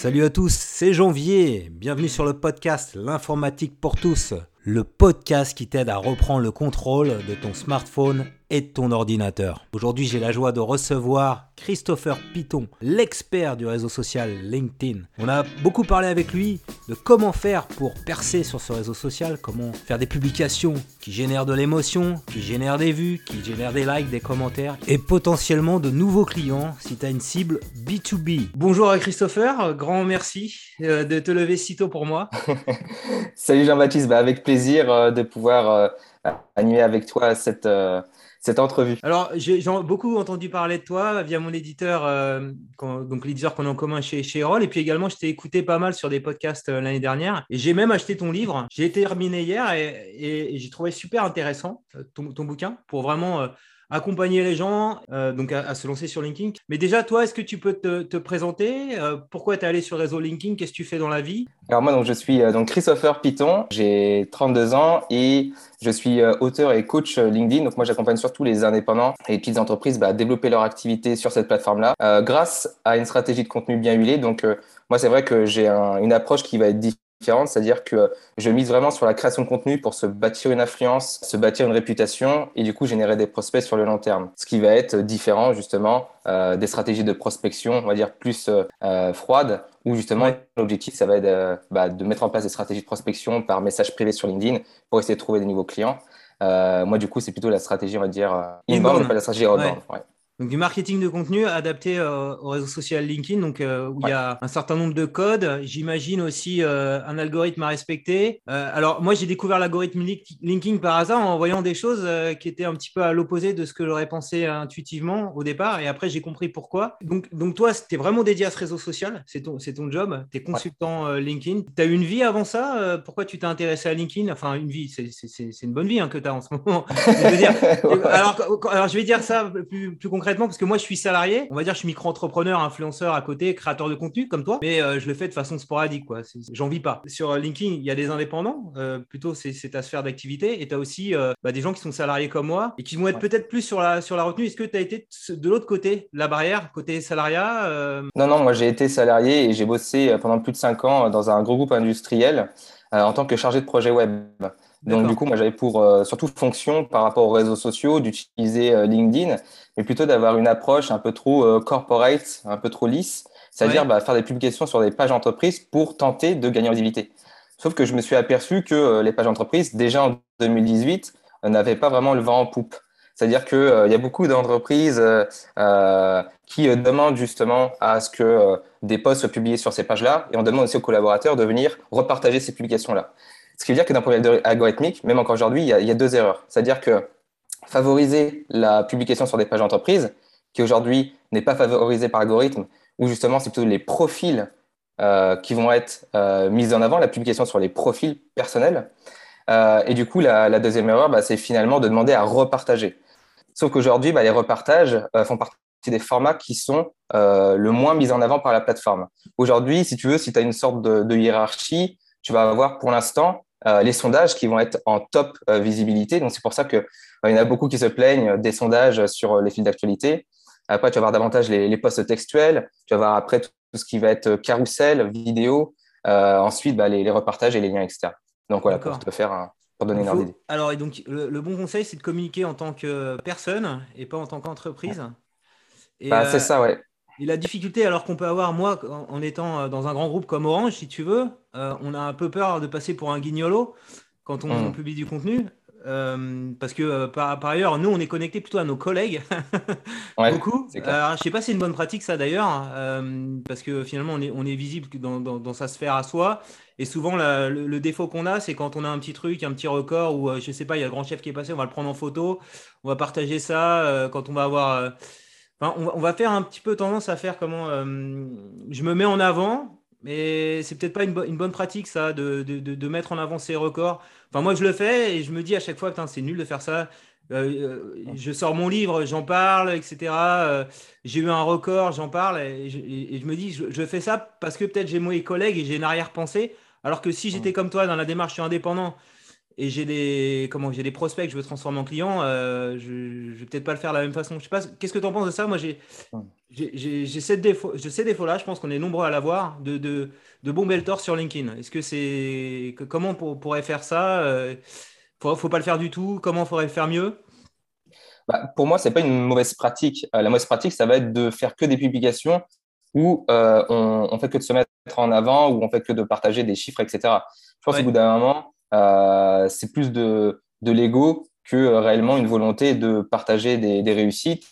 Salut à tous, c'est Janvier. Bienvenue sur le podcast L'informatique pour tous, le podcast qui t'aide à reprendre le contrôle de ton smartphone et de ton ordinateur. Aujourd'hui, j'ai la joie de recevoir Christopher Piton, l'expert du réseau social LinkedIn. On a beaucoup parlé avec lui de comment faire pour percer sur ce réseau social, comment faire des publications qui génèrent de l'émotion, qui génèrent des vues, qui génèrent des likes, des commentaires et potentiellement de nouveaux clients si tu as une cible B2B. Bonjour à Christopher, grand merci euh, de te lever si tôt pour moi. Salut Jean-Baptiste, bah, avec plaisir euh, de pouvoir euh, animer avec toi cette cette entrevue Alors, j'ai beaucoup entendu parler de toi via mon éditeur, euh, donc l'éditeur qu'on a en commun chez, chez. Et puis également, je t'ai écouté pas mal sur des podcasts euh, l'année dernière. Et j'ai même acheté ton livre. J'ai terminé hier et, j'ai trouvé super intéressant euh, ton, ton, bouquin pour vraiment accompagner les gens euh, donc à, se lancer sur LinkedIn. Mais déjà, toi, est-ce que tu peux te, présenter euh, Pourquoi tu es allé sur le réseau LinkedIn Qu'est-ce que tu fais dans la vie? Alors moi, donc, je suis euh, donc Christopher Piton, j'ai 32 ans et je suis auteur et coach LinkedIn. Donc moi, j'accompagne surtout les indépendants et les petites entreprises bah, à développer leur activité sur cette plateforme-là grâce à une stratégie de contenu bien huilée. Donc moi, c'est vrai que j'ai une approche qui va être différente c'est-à-dire que je mise vraiment sur la création de contenu pour se bâtir une influence, se bâtir une réputation et du coup générer des prospects sur le long terme. Ce qui va être différent justement euh, des stratégies de prospection, on va dire plus euh, euh froides, où justement l'objectif ça va être euh, bah, de mettre en place des stratégies de prospection par message privé sur LinkedIn pour essayer de trouver des nouveaux clients. moi du coup c'est plutôt la stratégie on va dire inbound, pas la stratégie outbound. Ouais. Donc du marketing de contenu adapté euh, au réseau social LinkedIn, donc euh, où il y a un certain nombre de codes. J'imagine aussi euh, un algorithme à respecter. alors moi j'ai découvert l'algorithme LinkedIn par hasard en voyant des choses qui étaient un petit peu à l'opposé de ce que j'aurais pensé intuitivement au départ, et après j'ai compris pourquoi. Donc, donc toi, tu es vraiment dédié à ce réseau social, c'est ton, c'est ton job, tu es consultant LinkedIn. Tu as eu une vie avant ça Pourquoi tu t'es intéressé à LinkedIn? Enfin une vie, c'est, une bonne vie hein, que tu as en ce moment. alors, alors, je vais dire ça plus, plus concrètement parce que moi, je suis salarié. On va dire, je suis micro-entrepreneur, influenceur à côté, créateur de contenu comme toi, mais euh, je le fais de façon sporadique. quoi. J'en vis pas. Sur euh, LinkedIn, il y a des indépendants, euh, plutôt c'est ta sphère d'activité, et tu as aussi bah, des gens qui sont salariés comme moi et qui vont être peut-être plus sur la, sur la retenue. Est-ce que tu as été de l'autre côté, la barrière, côté salariat Non, non, moi j'ai été salarié et j'ai bossé pendant plus de cinq ans dans un gros groupe industriel en tant que chargé de projet web. Donc, du coup, moi, j'avais pour euh, surtout fonction par rapport aux réseaux sociaux d'utiliser euh, LinkedIn, mais plutôt d'avoir une approche un peu trop euh, corporate, un peu trop lisse, c'est-à-dire bah, faire des publications sur des pages d'entreprise pour tenter de gagner en visibilité. Sauf que je me suis aperçu que les pages d'entreprise, déjà en 2018, n'avaient pas vraiment le vent en poupe. C'est-à-dire qu'il il y a beaucoup d'entreprises qui demandent justement à ce que des posts soient publiés sur ces pages-là, et on demande aussi aux collaborateurs de venir repartager ces publications-là. Ce qui veut dire que d'un point de algorithmique, même encore aujourd'hui, il, y a deux erreurs. C'est-à-dire que favoriser la publication sur des pages d'entreprise, qui aujourd'hui n'est pas favorisée par algorithme, ou justement c'est plutôt les profils euh, qui vont être euh, mis en avant, la publication sur les profils personnels. Euh, et du coup, la, deuxième erreur, bah, c'est finalement de demander à repartager. Sauf qu'aujourd'hui, bah, les repartages font partie des formats qui sont le moins mis en avant par la plateforme. Aujourd'hui, si tu veux, si tu as une sorte de hiérarchie, tu vas avoir pour l'instant euh, les sondages qui vont être en top euh, visibilité. Donc, c'est pour ça qu'il euh, il y en a beaucoup qui se plaignent des sondages sur les fils d'actualité. Après, tu vas avoir davantage les, les posts textuels. Tu vas avoir après tout, ce qui va être carrousel, vidéo. ensuite, bah, les, repartages et les liens externes. Donc, voilà, pour te faire un, pour donner une d'idée. Alors, et donc, le, bon conseil, c'est de communiquer en tant que personne et pas en tant qu'entreprise. Bah, c'est ça, ouais. Et la difficulté, alors qu'on peut avoir, moi, en étant dans un grand groupe comme Orange, si tu veux, euh, on a un peu peur de passer pour un guignolo quand on, hmm. publie du contenu. Euh, parce que par, ailleurs, nous, on est connecté plutôt à nos collègues. Beaucoup. Alors, je sais pas si c'est une bonne pratique, ça d'ailleurs, parce que finalement, on est, on est visible dans, dans, sa sphère à soi. Et souvent, le, défaut qu'on a, c'est quand on a un petit truc, un petit record, ou je sais pas, il y a le grand chef qui est passé, on va le prendre en photo, on va partager ça. quand on va avoir on, va faire un petit peu tendance à faire comment euh, je me mets en avant, mais c'est peut-être pas une, bonne pratique ça de, mettre en avant ses records. Enfin moi je le fais et je me dis à chaque fois que c'est nul de faire ça. Euh, euh, je sors mon livre, j'en parle, etc. j'ai eu un record, j'en parle et je, me dis je, fais ça parce que peut-être j'ai mes collègues et j'ai une arrière-pensée. Alors que si j'étais comme toi dans la démarche, je suis indépendant et j'ai des, comment, j'ai des prospects que je veux transformer en clients, euh, je ne vais peut-être pas le faire de la même façon. Je sais pas, qu'est-ce que tu en penses de ça? Moi, j'ai, j'ai, ces défauts, ces défauts-là, je pense qu'on est nombreux à l'avoir, de, de, de bons beltors sur LinkedIn. Est-ce que c'est, comment on pourrait faire ça Il ne faut, pas le faire du tout Comment on pourrait le faire mieux? Bah, Pour moi, ce n'est pas une mauvaise pratique. la mauvaise pratique, ça va être de faire que des publications où on, on fait que de se mettre en avant, où on fait que de partager des chiffres, etc. Je pense qu'au bout d'un moment, euh, c'est plus de, de l'ego que euh, réellement une volonté de partager des, des réussites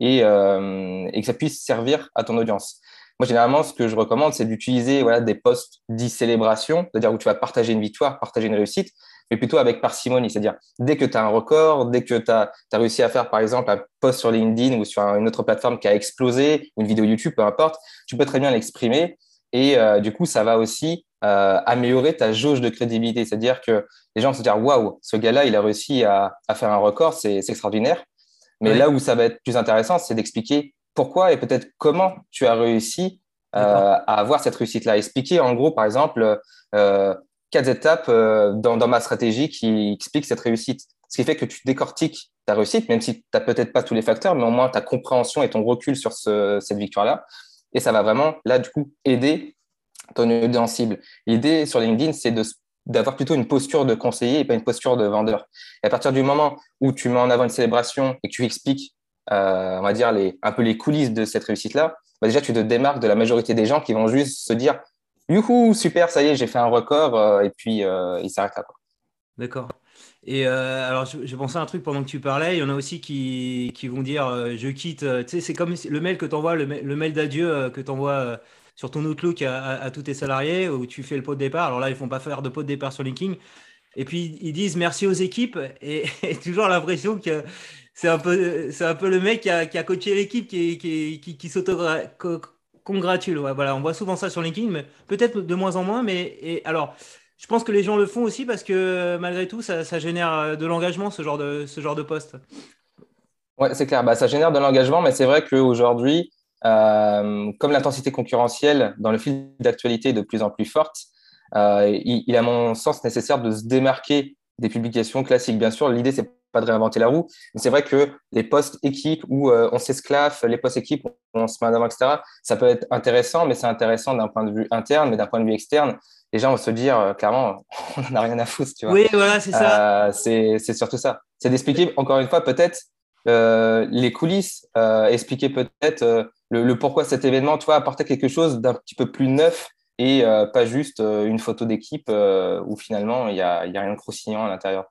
et, euh, et, que ça puisse servir à ton audience. Moi, généralement, ce que je recommande, c'est d'utiliser voilà, des posts dits célébration, c'est-à-dire où tu vas partager une victoire, partager une réussite, mais plutôt avec parcimonie. C'est-à-dire, dès que tu as un record, dès que tu as, as, réussi à faire, par exemple, un post sur LinkedIn ou sur une autre plateforme qui a explosé, une vidéo YouTube, peu importe, tu peux très bien l'exprimer. Et euh, du coup, ça va aussi euh, améliorer ta jauge de crédibilité. C'est-à-dire que les gens vont se dire Waouh, ce gars-là, il a réussi à, faire un record, c'est extraordinaire. Mais là où ça va être plus intéressant, c'est d'expliquer pourquoi et peut-être comment tu as réussi euh, à avoir cette réussite-là. Expliquer en gros, par exemple, quatre étapes dans, ma stratégie qui expliquent cette réussite. Ce qui fait que tu décortiques ta réussite, même si tu n'as peut-être pas tous les facteurs, mais au moins ta compréhension et ton recul sur cette victoire-là. Et ça va vraiment, là, du coup, aider ton audience cible. L'idée sur LinkedIn, c'est d'avoir plutôt une posture de conseiller et pas une posture de vendeur. Et à partir du moment où tu mets en avant une célébration et que tu expliques, euh, on va dire, les, un peu les coulisses de cette réussite-là, bah déjà, tu te démarques de la majorité des gens qui vont juste se dire Youhou, super, ça y est, j'ai fait un record, euh, et puis euh, ils s'arrêtent là. D'accord. Et alors, j'ai pensé à un truc pendant que tu parlais. Il y en a aussi qui, qui vont dire Je quitte. Tu sais, c'est comme le mail que tu le, mail d'adieu que tu envoies sur ton Outlook à, à, tous tes salariés où tu fais le pot de départ. Alors là, ils font pas faire de pot de départ sur LinkedIn. Et puis ils disent merci aux équipes et, toujours l'impression que c'est un peu un peu le mec qui a, qui a coaché l'équipe qui, qui, qui, qui s'auto-congratule. voilà, on voit souvent ça sur LinkedIn, mais peut-être de moins en moins. Mais et, alors, je pense que les gens le font aussi parce que malgré tout, ça, génère de l'engagement ce genre de ce genre de poste. Ouais, c'est clair. Bah, ça génère de l'engagement, mais c'est vrai qu'aujourd'hui, euh, comme l'intensité concurrentielle dans le fil d'actualité est de plus en plus forte, euh, il, il, est à mon sens nécessaire de se démarquer des publications classiques. Bien sûr, l'idée, c'est pas de réinventer la roue, mais c'est vrai que les postes équipes où euh, on s'esclave, les postes équipes où on se met en avant, etc., ça peut être intéressant, mais c'est intéressant d'un point de vue interne, mais d'un point de vue externe, les gens vont se dire, clairement, on n'en a rien à foutre, tu vois. Oui, voilà, c'est ça. c'est surtout ça. C'est d'expliquer, encore une fois, peut-être les coulisses, expliquer peut-être le, pourquoi cet événement, tu vois, apporter quelque chose d'un petit peu plus neuf et euh, pas juste euh, une photo d'équipe euh, où finalement il n'y a, y a, rien de croustillant à l'intérieur.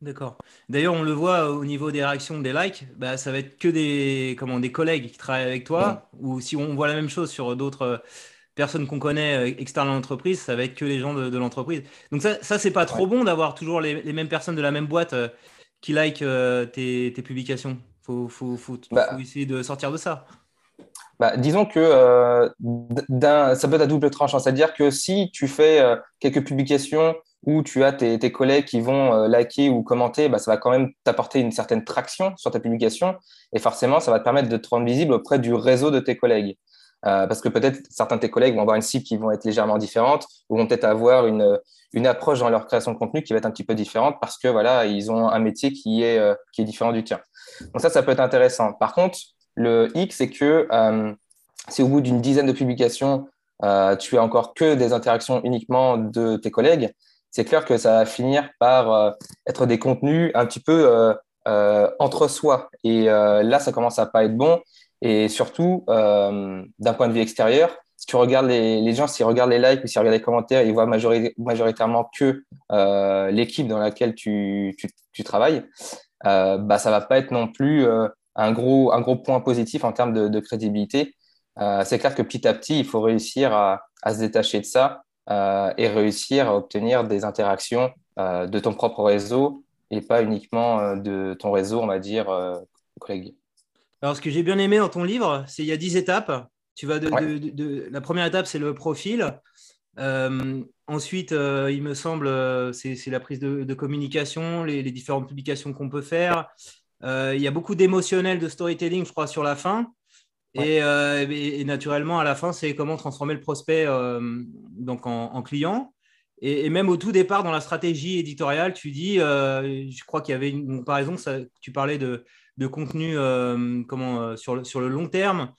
D'accord. D'ailleurs, on le voit au niveau des réactions, des likes, bah, ça va être que des, comment, des collègues qui travaillent avec toi, ou si on voit la même chose sur d'autres personnes qu'on connaît externes à l'entreprise, ça va être que les gens de, l'entreprise. Donc ça, ça c'est pas trop bon d'avoir toujours les, les, mêmes personnes de la même boîte qui like tes, tes, publications. Il faut, faut, faut, bah faut, essayer de sortir de ça bah, disons que euh, ça peut être à double tranchant. C'est-à-dire que si tu fais euh, quelques publications où tu as tes, tes collègues qui vont euh, liker ou commenter, bah, ça va quand même t'apporter une certaine traction sur ta publication. Et forcément, ça va te permettre de te rendre visible auprès du réseau de tes collègues. Parce que peut-être certains de tes collègues vont avoir une cible qui vont être légèrement différente ou vont peut-être avoir une, une approche dans leur création de contenu qui va être un petit peu différente parce que voilà, ils ont un métier qui est, qui est différent du tien. Donc ça, ça peut être intéressant. Par contre, le X, c'est que euh, si au bout d'une dizaine de publications, euh, tu as encore que des interactions uniquement de tes collègues, c'est clair que ça va finir par euh, être des contenus un petit peu entre soi. Et là, ça commence à pas être bon. Et surtout, d'un point de vue extérieur, si tu regardes les, gens, s'ils regardent les likes ou s'ils regardent les commentaires, ils voient majoritairement que l'équipe dans laquelle tu, travailles, bah, ça va pas être non plus un gros, un gros point positif en termes de, crédibilité. Euh, c'est clair que petit à petit, il faut réussir à, se détacher de ça euh, et réussir à obtenir des interactions euh, de ton propre réseau et pas uniquement de ton réseau, on va dire, collègue. Alors, ce que j'ai bien aimé dans ton livre, c'est qu'il y a 10 étapes. Tu vas de, la première étape, c'est le profil. ensuite, il me semble, c'est la prise de, communication, les, les, différentes publications qu'on peut faire. Euh, il y a beaucoup d'émotionnel, de storytelling, je crois, sur la fin. Euh, et, naturellement, à la fin, c'est comment transformer le prospect euh, donc en, client. Et, même au tout départ, dans la stratégie éditoriale, tu dis, je crois qu'il y avait une comparaison, ça, tu parlais de, de contenu comment, sur, le, sur le long terme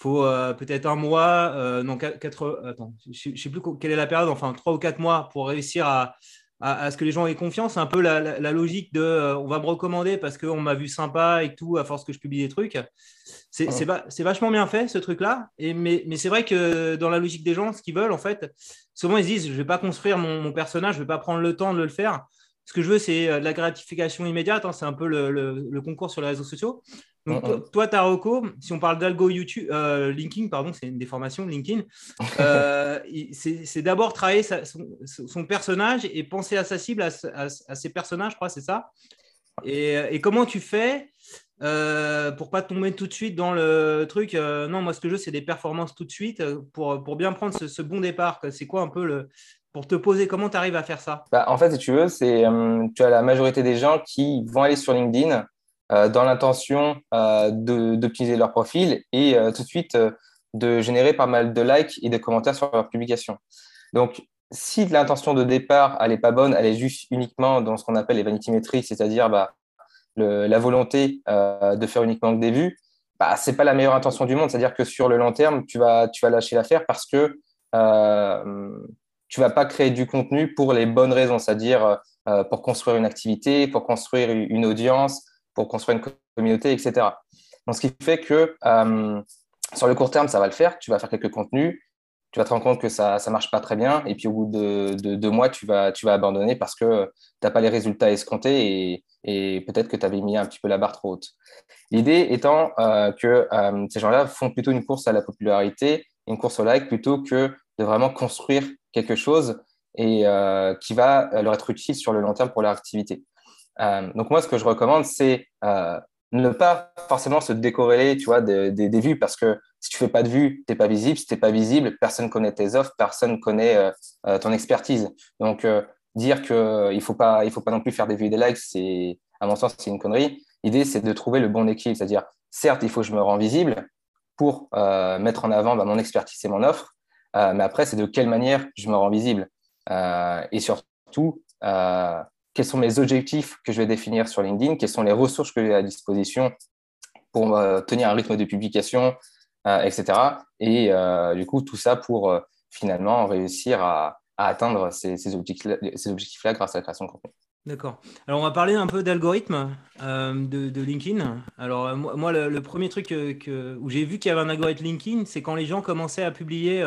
faut peut-être un mois, non, quatre, attends, je ne sais plus quelle est la période, enfin trois ou quatre mois pour réussir à, à, ce que les gens aient confiance. C'est un peu la, logique de euh, on va me recommander parce qu'on m'a vu sympa et tout, à force que je publie des trucs. C'est vachement bien fait, ce truc-là. Mais, mais c'est vrai que dans la logique des gens, ce qu'ils veulent, en fait, souvent ils se disent je ne vais pas construire mon, personnage, je ne vais pas prendre le temps de le faire. Ce que je veux, c'est euh, de la gratification immédiate. Hein. c'est un peu le, le, concours sur les réseaux sociaux. Donc, toi, Taroko, si on parle d'algo YouTube, euh, LinkedIn, pardon, c'est une déformation, LinkedIn, euh, c'est d'abord travailler son, personnage et penser à sa cible, à, ses personnages, je crois, c'est ça. Et, comment tu fais euh, pour pas tomber tout de suite dans le truc Non, moi, ce que je veux, c'est des performances tout de suite pour, pour bien prendre ce, bon départ. C'est quoi un peu le. Pour te poser, comment tu arrives à faire ça? Bah, En fait, si tu veux, c'est tu as la majorité des gens qui vont aller sur LinkedIn euh, dans l'intention euh, d'optimiser leur profil et euh, tout de suite de générer pas mal de likes et de commentaires sur leur publication. Donc, si l'intention de départ, elle n'est pas bonne, elle est juste uniquement dans ce qu'on appelle les vanity metrics, c'est-à-dire bah, la volonté de faire uniquement que des vues, bah, ce n'est pas la meilleure intention du monde. C'est-à-dire que sur le long terme, tu vas, tu vas lâcher l'affaire parce que euh, tu vas pas créer du contenu pour les bonnes raisons, c'est-à-dire pour construire une activité, pour construire une audience, pour construire une communauté, etc. Donc, ce qui fait que euh, sur le court terme, ça va le faire. Tu vas faire quelques contenus, tu vas te rendre compte que ça ne marche pas très bien, et puis au bout de, deux mois, tu vas, abandonner parce que tu n'as pas les résultats escomptés et, peut-être que tu avais mis un petit peu la barre trop haute. L'idée étant euh, que euh, ces gens-là font plutôt une course à la popularité, une course au like, plutôt que de vraiment construire quelque chose et qui va leur être utile sur le long terme pour leur activité. Euh, donc moi, ce que je recommande, c'est euh, ne pas forcément se décorréler, tu vois, des, des, vues, parce que si tu fais pas de vues, t'es pas visible. Si t'es pas visible, personne connaît tes offres, personne connaît euh, ton expertise. Donc dire que il faut pas, faut pas non plus faire des vues et des likes, c'est à mon sens c'est une connerie. L'idée c'est de trouver le bon équilibre, c'est-à-dire certes il faut que je me rends visible pour mettre en avant bah, mon expertise et mon offre, mais après c'est de quelle manière je me rends visible et surtout quels sont mes objectifs que je vais définir sur LinkedIn, quelles sont les ressources que j'ai à disposition pour euh, tenir un rythme de publication, euh, etc. Et euh, du coup, tout ça pour finalement réussir à, atteindre ces, objectifs-là grâce à la création de contenu. D'accord. Alors, on va parler un peu d'algorithme de, LinkedIn. Alors, moi, le, premier truc que, où j'ai vu qu'il y avait un algorithme LinkedIn, c'est quand les gens commençaient à publier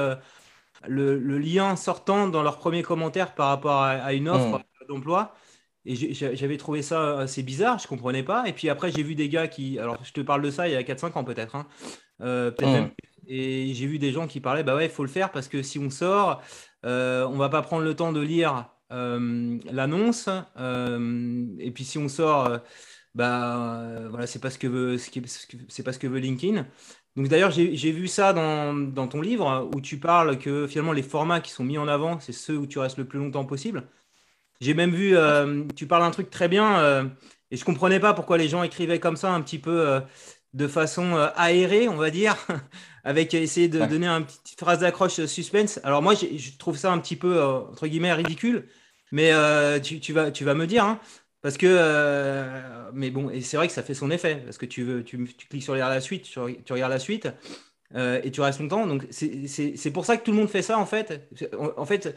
le, lien sortant dans leur premier commentaire par rapport à, une offre mmh. d'emploi. Et j'avais trouvé ça assez bizarre, je comprenais pas. Et puis après, j'ai vu des gars qui. Alors, je te parle de ça il y a 4-5 ans peut-être. Hein. Euh, mmh. Et j'ai vu des gens qui parlaient bah ouais, il faut le faire parce que si on sort, euh, on va pas prendre le temps de lire euh, l'annonce. Euh, et puis si on sort, bah voilà, c'est pas ce que veut, c'est pas ce que veut LinkedIn. Donc d'ailleurs, j'ai vu ça dans, dans, ton livre où tu parles que finalement les formats qui sont mis en avant, c'est ceux où tu restes le plus longtemps possible. J'ai même vu, euh, tu parles un truc très bien, euh, et je comprenais pas pourquoi les gens écrivaient comme ça, un petit peu euh, de façon aérée, on va dire, avec essayer de donner une petite phrase d'accroche suspense. Alors moi, je trouve ça un petit peu, entre guillemets, ridicule, mais tu, vas, tu vas me dire, hein, parce que, mais bon, et c'est vrai que ça fait son effet, parce que tu, veux, tu, cliques sur la suite, tu, regardes la suite, et tu restes longtemps. Donc c'est pour ça que tout le monde fait ça, en fait. en fait,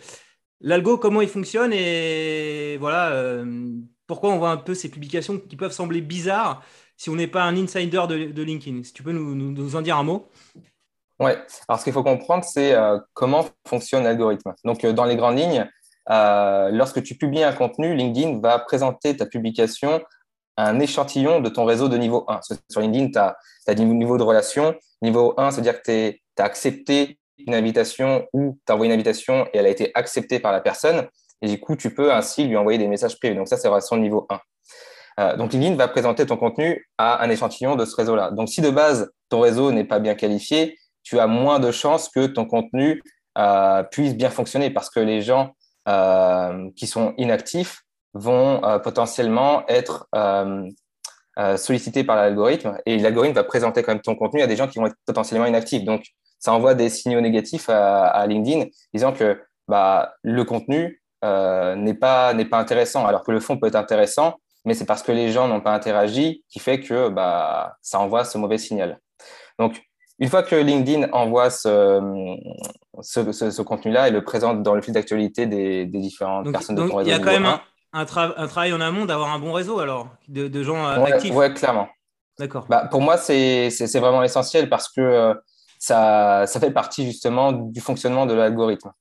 l'algo, comment il fonctionne et voilà euh, pourquoi on voit un peu ces publications qui peuvent sembler bizarres si on n'est pas un insider de, LinkedIn. Si tu peux nous, en dire un mot. Ouais, alors ce qu'il faut comprendre, c'est euh, comment fonctionne l'algorithme. Donc, euh, dans les grandes lignes, lorsque tu publies un contenu, LinkedIn va présenter ta publication à un échantillon de ton réseau de niveau 1. Sur LinkedIn, tu as, as des niveaux de relation. Niveau 1, c'est-à-dire que tu as accepté une invitation ou tu envoyé une invitation et elle a été acceptée par la personne. Et du coup, tu peux ainsi lui envoyer des messages privés. Donc ça, c'est relation niveau 1. Euh, donc LinkedIn va présenter ton contenu à un échantillon de ce réseau-là. Donc si de base, ton réseau n'est pas bien qualifié, tu as moins de chances que ton contenu euh, puisse bien fonctionner parce que les gens euh, qui sont inactifs vont potentiellement être sollicités par l'algorithme et l'algorithme va présenter quand même ton contenu à des gens qui vont être potentiellement inactifs. Donc ça envoie des signaux négatifs à, LinkedIn disant que bah, le contenu n'est pas, pas intéressant, alors que le fond peut être intéressant, mais c'est parce que les gens n'ont pas interagi qui fait que bah, ça envoie ce mauvais signal. Donc, une fois que LinkedIn envoie ce, ce, contenu-là et le présente dans le fil d'actualité des, différentes personnes de ton réseau. Il y a quand même un, travail en amont d'avoir un bon réseau alors, de, gens euh, actifs. Oui, clairement. D'accord. Bah, pour moi, c'est vraiment essentiel parce que euh, ça, ça, fait partie justement du fonctionnement de l'algorithme.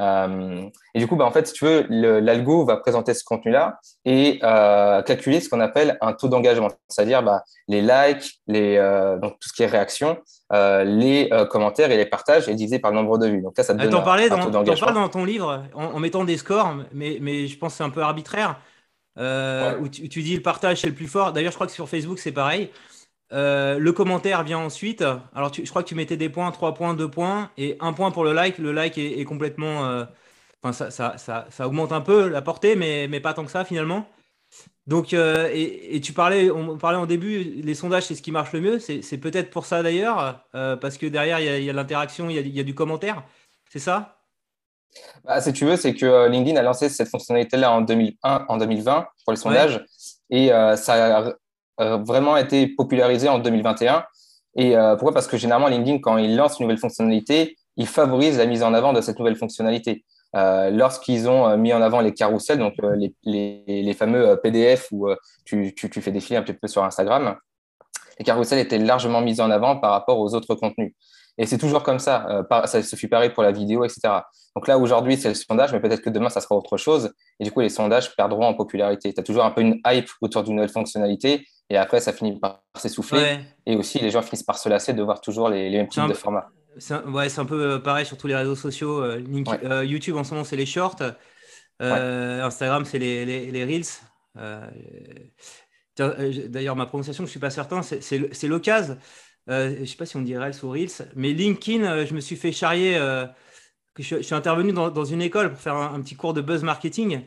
Euh, et du coup, bah, en fait, si tu veux, l'algo va présenter ce contenu-là et euh, calculer ce qu'on appelle un taux d'engagement, c'est-à-dire bah, les likes, les, euh, donc tout ce qui est réaction, les commentaires et les partages et divisé par le nombre de vues. Donc là, ça te donne un, taux d'engagement. parles dans ton livre en, mettant des scores, mais, mais je pense que c'est un peu arbitraire. Où tu, tu, dis le partage c'est le plus fort. D'ailleurs, je crois que sur Facebook c'est pareil. Euh, le commentaire vient ensuite. Alors, je crois que tu mettais des points, 3 points, 2 points, et un point pour le like. Le like est, complètement. Euh, enfin, ça, augmente un peu la portée, mais, mais pas tant que ça finalement. Donc, euh, et, tu parlais, on parlait en début, les sondages, c'est ce qui marche le mieux. C'est peut-être pour ça d'ailleurs, parce que derrière, il y a, l'interaction, il, y a du commentaire. C'est ça? Bah, Si tu veux, c'est que LinkedIn a lancé cette fonctionnalité-là en, 2001, en 2020 pour les sondages. Et ça euh, vraiment été popularisé en 2021. Et euh, pourquoi? Parce que généralement, LinkedIn, quand il lance une nouvelle fonctionnalité, il favorise la mise en avant de cette nouvelle fonctionnalité. Euh, lorsqu'ils ont mis en avant les carousels, donc les, fameux PDF où tu, tu, tu, fais défiler un petit peu sur Instagram, les carousels étaient largement mis en avant par rapport aux autres contenus. Et c'est toujours comme ça. ça se fait pareil pour la vidéo, etc. Donc là, aujourd'hui, c'est le sondage, mais peut-être que demain, ça sera autre chose. Et du coup, les sondages perdront en popularité. Tu as toujours un peu une hype autour d'une nouvelle fonctionnalité. Et après, ça finit par s'essouffler. Et aussi, les gens finissent par se lasser de voir toujours les, mêmes types de formats. C'est ouais, un peu euh, pareil sur tous les réseaux sociaux. Euh, euh, YouTube, en ce moment, c'est les shorts. Instagram, c'est les, les, Reels. D'ailleurs, ma prononciation, je ne suis pas certain, c'est l'occasion. Je ne sais pas si on dit Reels ou Reels. Mais LinkedIn, je me suis fait charrier. que je, suis intervenu dans, une école pour faire un, un petit cours de buzz marketing.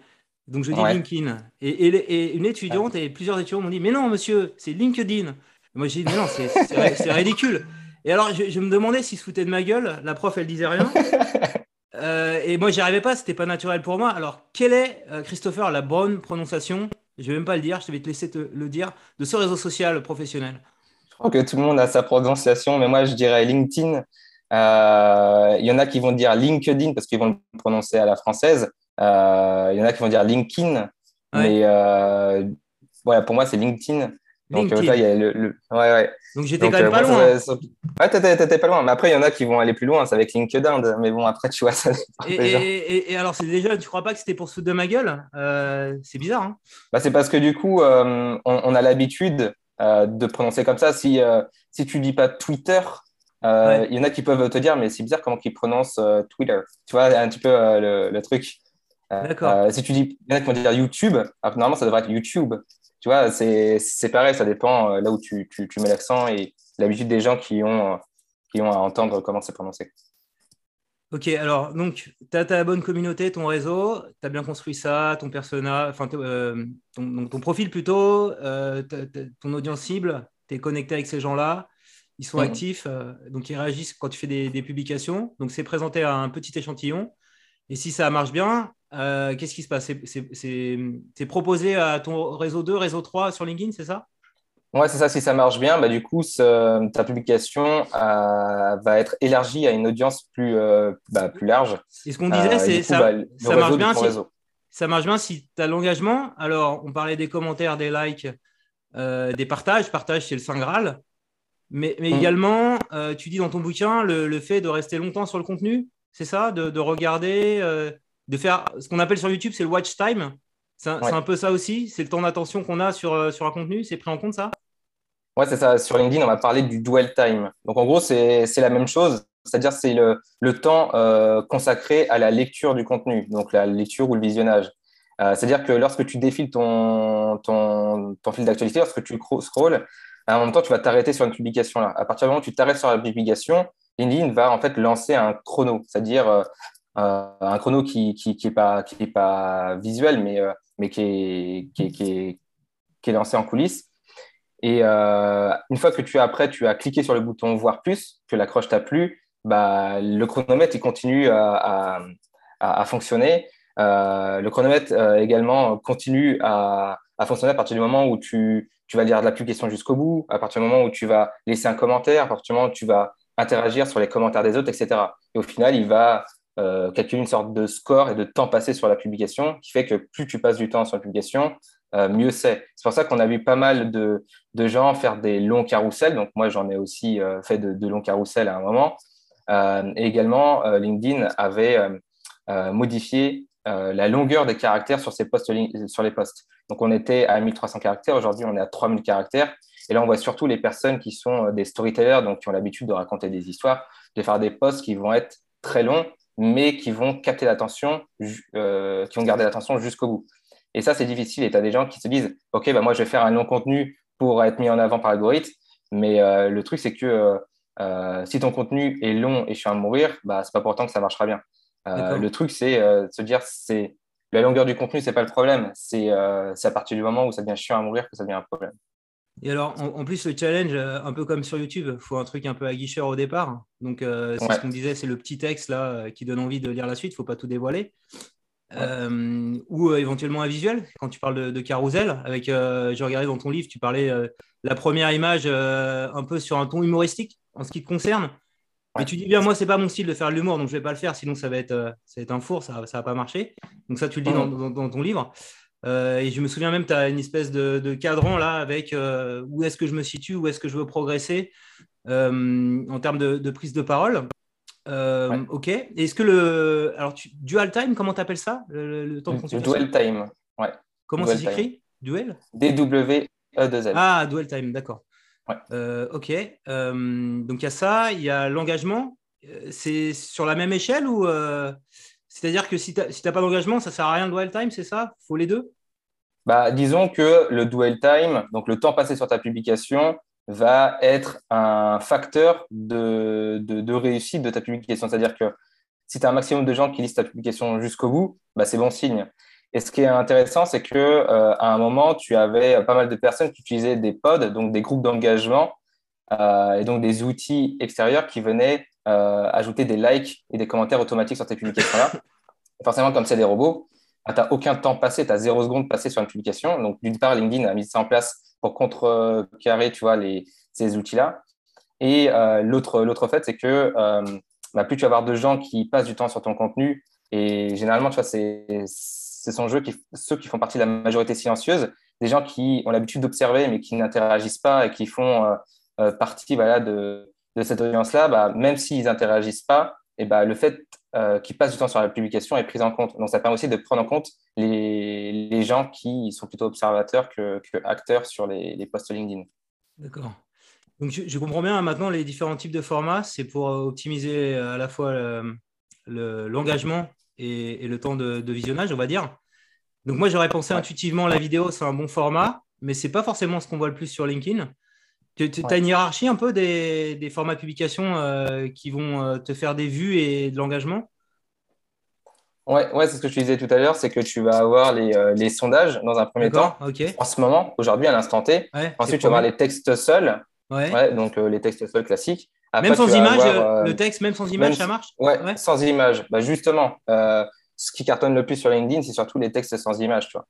Donc je dis LinkedIn. Et, une étudiante et plusieurs étudiants m'ont dit Mais non, monsieur, c'est LinkedIn. moi j'ai dit Mais non, c'est ridicule. Et alors je, me demandais s'ils se foutaient de ma gueule. La prof, elle disait rien. Euh, et moi, j'y arrivais pas, c'était pas naturel pour moi. Alors, quelle est, euh, Christopher, la bonne prononciation? Je vais même pas le dire, je vais te laisser te le dire, de ce réseau social professionnel. Crois que tout le monde a sa prononciation, mais moi, je dirais LinkedIn. Euh, il y en a qui vont dire LinkedIn parce qu'ils vont le prononcer à la française. Euh, il y en a qui vont dire LinkedIn, mais euh, voilà, pour moi, c'est LinkedIn. Donc, là, il y a le, Ouais, ouais. Donc, j'étais quand même pas loin. Ouais, t'étais pas loin. Mais après, il y en a qui vont aller plus loin, c'est avec LinkedIn. Mais bon, après, tu vois, ça et, et, et, alors, c'est déjà, tu crois pas que c'était pour se foutre de ma gueule? C'est bizarre. Hein bah, c'est parce que du coup, on, on, a l'habitude de prononcer comme ça. Si, si tu dis pas Twitter, il y en a qui peuvent te dire, mais c'est bizarre comment ils prononcent Twitter. Tu vois, un petit peu le, le, truc. D'accord. Euh, si tu dis, il y en a qui vont dire YouTube, normalement ça devrait être YouTube. Tu vois, c'est pareil, ça dépend euh, là où tu, tu, tu mets l'accent et l'habitude des gens qui ont, euh, qui ont à entendre comment c'est prononcé. Ok, alors, donc, tu as ta bonne communauté, ton réseau, tu as bien construit ça, ton persona, enfin, ton, donc, ton profil plutôt, ton audience cible, tu es connecté avec ces gens-là, ils sont actifs, donc ils réagissent quand tu fais des, des publications. Donc, c'est présenté à un petit échantillon. Et si ça marche bien, euh, qu'est-ce qui se passe? C'est proposé à ton réseau 2, réseau 3 sur LinkedIn, c'est ça? Ouais, c'est ça. Si ça marche bien, bah, du coup, ta publication euh, va être élargie à une audience plus, euh, bah, plus large. Et ce qu'on disait, c'est ça, bah, ça marche bien si, ça marche bien si tu as l'engagement. Alors, on parlait des commentaires, des likes, des partages. Partage, c'est le Saint Graal. Mais, mais mmh. également, tu dis dans ton bouquin le, fait de rester longtemps sur le contenu, c'est ça de, de, regarder de faire ce qu'on appelle sur YouTube, c'est le watch time. C'est un, peu ça aussi C'est le temps d'attention qu'on a sur, euh, sur un contenu C'est pris en compte ça? Ouais, c'est ça. Sur LinkedIn, on va parler du dwell time. Donc, en gros, c'est la même chose. C'est-à-dire, c'est le, le, temps euh, consacré à la lecture du contenu, donc la lecture ou le visionnage. Euh, c'est-à-dire que lorsque tu défiles ton, ton, ton fil d'actualité, lorsque tu scrolls, à un moment, tu vas t'arrêter sur une publication. Là. À partir du moment où tu t'arrêtes sur la publication, LinkedIn va en fait lancer un chrono, c'est-à-dire euh, un chrono qui qui, qui pas qui est pas visuel mais mais qui est, qui est, qui est, qui est lancé en coulisses et euh, une fois que tu as après tu as cliqué sur le bouton voir plus que l'accroche t'a plu bah le chronomètre il continue à, à, fonctionner le chronomètre également continue à, fonctionner à partir du moment où tu, vas lire la publication jusqu'au bout, à partir du moment où tu vas laisser un commentaire, à partir du moment où tu vas interagir sur les commentaires des autres, etc. Et au final, il va euh, calculer une sorte de score et de temps passé sur la publication, qui fait que plus tu passes du temps sur la publication, euh, mieux c'est. C'est pour ça qu'on a vu pas mal de, gens faire des longs carousels. Donc moi, j'en ai aussi euh, fait de, longs carousels à un moment. et également, LinkedIn avait modifié la longueur des caractères sur, ses posts, sur les posts. Donc on était à 1300 caractères, aujourd'hui on est à 3000 caractères. Et là, on voit surtout les personnes qui sont des storytellers, donc qui ont l'habitude de raconter des histoires, de faire des posts qui vont être très longs mais qui vont capter l'attention, euh, qui vont garder l'attention jusqu'au bout. Et ça, c'est difficile. Et tu as des gens qui se disent, OK, bah, moi, je vais faire un long contenu pour être mis en avant par l'algorithme. Mais euh, le truc, c'est que euh, si ton contenu est long et je suis à mourir, bah, ce n'est pas pourtant que ça marchera bien. le truc, c'est se dire, c'est la longueur du contenu, ce n'est pas le problème. C'est à partir du moment où ça devient chiant à mourir que ça devient un problème. Et alors, en, plus, le challenge, euh, un peu comme sur YouTube, il faut un truc un peu aguicheur au départ. Donc, euh, c'est ce qu'on disait, c'est le petit texte là euh, qui donne envie de lire la suite. Il ne faut pas tout dévoiler. Ou éventuellement un visuel. Quand tu parles de, de carousel, avec, j'ai regardé dans ton livre, tu parlais la première image un peu sur un ton humoristique en ce qui te concerne. Mais tu dis bien, moi, c'est pas mon style de faire l'humour, donc je vais pas le faire, sinon ça va être, ça va être un four, ça, ne va pas marcher. Donc ça, tu le dis dans ton livre. Euh, et je me souviens même, tu as une espèce de, cadran là avec euh, où est-ce que je me situe, où est-ce que je veux progresser euh, en termes de, prise de parole. Ok. Est-ce que le. Alors, dual time, comment tu appelles ça le, temps de Dual time, ouais. Comment ça s'écrit? Duel? D-W-E-2-L. Ah, dual time, d'accord. ok. donc, il y a ça, il y a l'engagement. C'est sur la même échelle ou. C'est-à-dire que si tu n'as pas d'engagement, ça ne sert à rien le dual time, c'est ça? Faut les deux? Bah, Disons que le dual time, donc le temps passé sur ta publication, va être un facteur de, de, réussite de ta publication. C'est-à-dire que si tu as un maximum de gens qui lisent ta publication jusqu'au bout, bah, c'est bon signe. Et ce qui est intéressant, c'est que euh, à un moment, tu avais pas mal de personnes qui utilisaient des pods, donc des groupes d'engagement, euh, et donc des outils extérieurs qui venaient euh, ajouter des likes et des commentaires automatiques sur tes publications-là. Forcément, comme c'est des robots, bah, tu n'as aucun temps passé, tu as zéro seconde passé sur une publication. Donc, d'une part, LinkedIn a mis ça en place pour contrecarrer tu vois, les, ces outils-là. Et euh, l'autre fait, c'est que euh, bah, plus tu vas avoir de gens qui passent du temps sur ton contenu, et généralement, tu vois, c'est sont qui, ceux qui font partie de la majorité silencieuse, des gens qui ont l'habitude d'observer mais qui n'interagissent pas et qui font partie voilà, de, de cette audience-là, bah, même s'ils n'interagissent pas, et bah, le fait euh, qu'ils passent du temps sur la publication est pris en compte. Donc, ça permet aussi de prendre en compte les, les gens qui sont plutôt observateurs que, que acteurs sur les, les posts LinkedIn. D'accord. Donc, je, comprends bien maintenant les différents types de formats. C'est pour euh, optimiser euh, à la fois l'engagement et, et, le temps de, de, visionnage, on va dire. Donc, moi, j'aurais pensé intuitivement la vidéo, c'est un bon format, mais ce n'est pas forcément ce qu'on voit le plus sur LinkedIn. Tu as une hiérarchie un peu des, formats de publication euh, qui vont euh, te faire des vues et de l'engagement? Ouais, ouais c'est ce que je disais tout à l'heure, c'est que tu vas avoir les, euh, sondages dans un premier temps. En ce moment, aujourd'hui, à l'instant T. Ensuite, tu vas avoir les textes seuls. Ouais. donc les textes seuls classiques. même sans image, le texte, même sans image, ça marche? Ouais, sans image. Bah, justement, ce qui cartonne le plus sur LinkedIn, c'est surtout les textes sans image. Tu vois.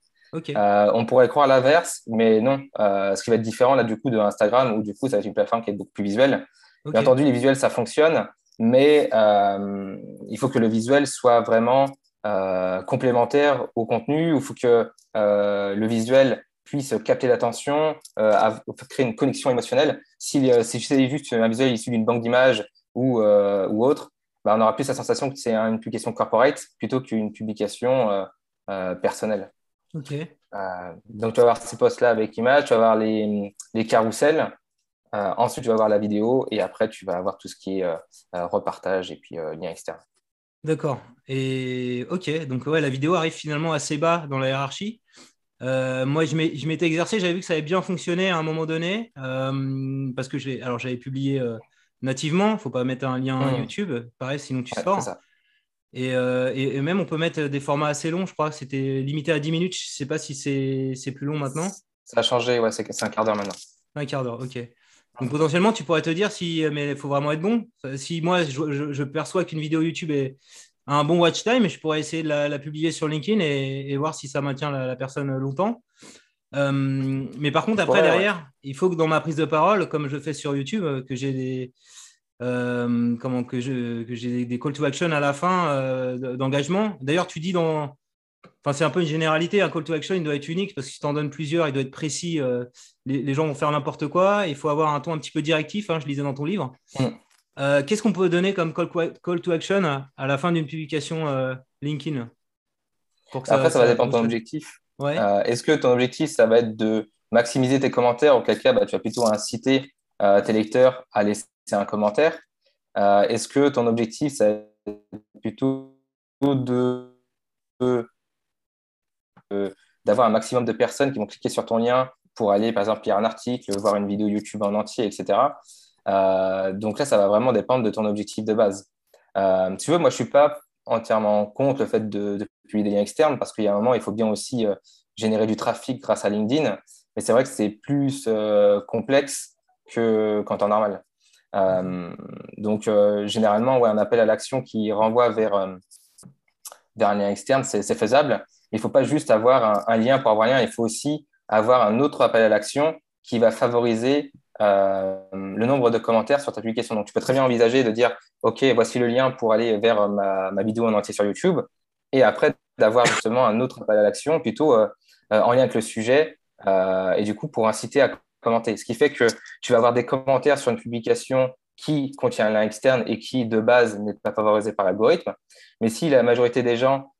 Euh, on pourrait croire l'inverse, mais non. Euh, ce qui va être différent là du coup de Instagram, où du coup ça va être une plateforme qui est beaucoup plus visuelle. Bien entendu, les visuels ça fonctionne, mais euh, il faut que le visuel soit vraiment complémentaire au contenu. Il faut que le visuel puisse capter l'attention, créer une connexion émotionnelle. Si, si c'est juste un visuel issu d'une banque d'images ou, ou autre, bah, on aura plus la sensation que c'est une publication corporate plutôt qu'une publication personnelle. Euh, donc, tu vas voir ces posts-là avec image, tu vas voir les, les carousels. Euh, ensuite, tu vas voir la vidéo et après, tu vas avoir tout ce qui est euh, repartage et puis lien externe. D'accord. Et ok, donc ouais, la vidéo arrive finalement assez bas dans la hiérarchie. moi, je m'étais exercé, j'avais vu que ça avait bien fonctionné à un moment donné, parce que j'avais publié nativement, il ne faut pas mettre un lien mmh. YouTube, pareil, sinon tu sors. Euh, et, même, on peut mettre des formats assez longs. Je crois que c'était limité à 10 minutes. Je ne sais pas si c'est plus long maintenant. Ça a changé, ouais, c'est un quart d'heure maintenant. Un quart d'heure, ok. Donc potentiellement, tu pourrais te dire si, mais il faut vraiment être bon. Si moi, je, perçois qu'une vidéo YouTube est, un bon watch time, je pourrais essayer de la, publier sur LinkedIn et, voir si ça maintient la, personne longtemps. Euh, mais par contre, après, derrière, il faut que dans ma prise de parole, comme je fais sur YouTube, euh, que j'ai des, euh, comment, que j'ai des call to action à la fin d'engagement. D'ailleurs, tu dis dans. Enfin, c'est un peu une généralité. Un call to action, il doit être unique parce que si tu en donnes plusieurs, il doit être précis. Les, gens vont faire n'importe quoi. Il faut avoir un ton un petit peu directif. Hein, je lisais dans ton livre. Mm. Euh, qu'est-ce qu'on peut donner comme call, to action à la fin d'une publication euh, LinkedIn? Après, ça, va dépendre de ton objectif. Euh, est-ce que ton objectif, ça va être de maximiser tes commentaires, auquel cas bah, tu vas plutôt inciter tes lecteurs à laisser un commentaire Est-ce que ton objectif, être plutôt d'avoir un maximum de personnes qui vont cliquer sur ton lien pour aller, par exemple, lire un article, voir une vidéo YouTube en entier, etc. Euh, donc là, ça va vraiment dépendre de ton objectif de base. Euh, tu veux, moi, je suis pas entièrement contre le fait de, publier des liens externes parce qu'il y a un moment, il faut bien aussi euh, générer du trafic grâce à LinkedIn. Mais c'est vrai que c'est plus complexe que qu'en temps normal. Donc, généralement, ouais, un appel à l'action qui renvoie vers, vers un lien externe, c'est faisable. Il ne faut pas juste avoir un, lien pour avoir un lien, il faut aussi avoir un autre appel à l'action qui va favoriser euh, le nombre de commentaires sur ta publication. Donc, tu peux très bien envisager de dire, OK, voici le lien pour aller vers ma, vidéo en entier sur YouTube. Et après, d'avoir justement un autre appel à l'action, plutôt euh, euh, en lien avec le sujet, et du coup, pour inciter à Ce qui fait que tu vas avoir des commentaires sur une publication qui contient un lien externe et qui, de base, n'est pas favorisé par l'algorithme. Mais si la majorité des gens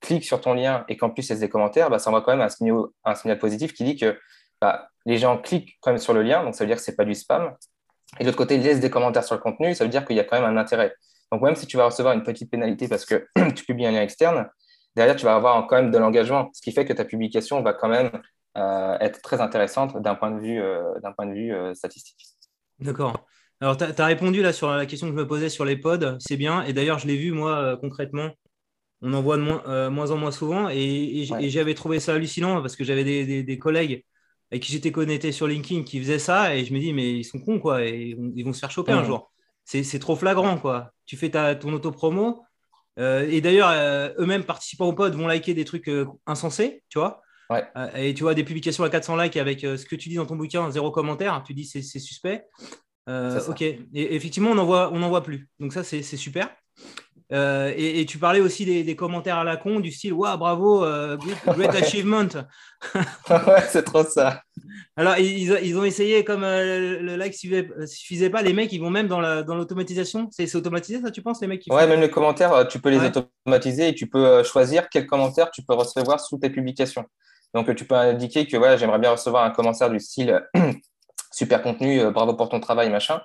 cliquent sur ton lien et qu'en plus, il y a des commentaires, bah, ça envoie quand même un signal, un signal positif qui dit que bah, les gens cliquent quand même sur le lien, donc ça veut dire que ce n'est pas du spam. Et de l'autre côté, ils laissent des commentaires sur le contenu, ça veut dire qu'il y a quand même un intérêt. Donc même si tu vas recevoir une petite pénalité parce que tu publies un lien externe, derrière, tu vas avoir quand même de l'engagement, ce qui fait que ta publication va quand même euh, être très intéressante d'un point de vue, euh, point de vue euh, statistique. D'accord. Alors, tu as, répondu là sur la question que je me posais sur les pods, c'est bien. Et d'ailleurs, je l'ai vu, moi, concrètement, on en voit de moins, moins en moins souvent. Et, j'avais trouvé ça hallucinant parce que j'avais des, collègues avec qui j'étais connecté sur LinkedIn qui faisaient ça et je me dis mais ils sont cons quoi et ils vont se faire choper un jour. C'est trop flagrant quoi. Tu fais ta, ton auto-promo euh, et d'ailleurs euh, eux-mêmes participants au pod vont liker des trucs euh, insensés, tu vois. Et tu vois des publications à 400 likes avec ce que tu dis dans ton bouquin, zéro commentaire, tu dis c'est suspect. ok, et effectivement on n'en voit, on en voit plus. Donc ça c'est super. Euh, et, tu parlais aussi des, commentaires à la con du style Waouh, bravo, euh, great achievement. ouais, c'est trop ça. Alors, ils, ont essayé, comme euh, le like ne suffisait pas, les mecs, ils vont même dans l'automatisation. c'est automatisé, ça, tu penses, les mecs Ouais, même les commentaires, tu peux les automatiser et tu peux choisir quel commentaire tu peux recevoir sous tes publications. Donc, tu peux indiquer que voilà, j'aimerais bien recevoir un commentaire du style Super contenu, bravo pour ton travail, machin.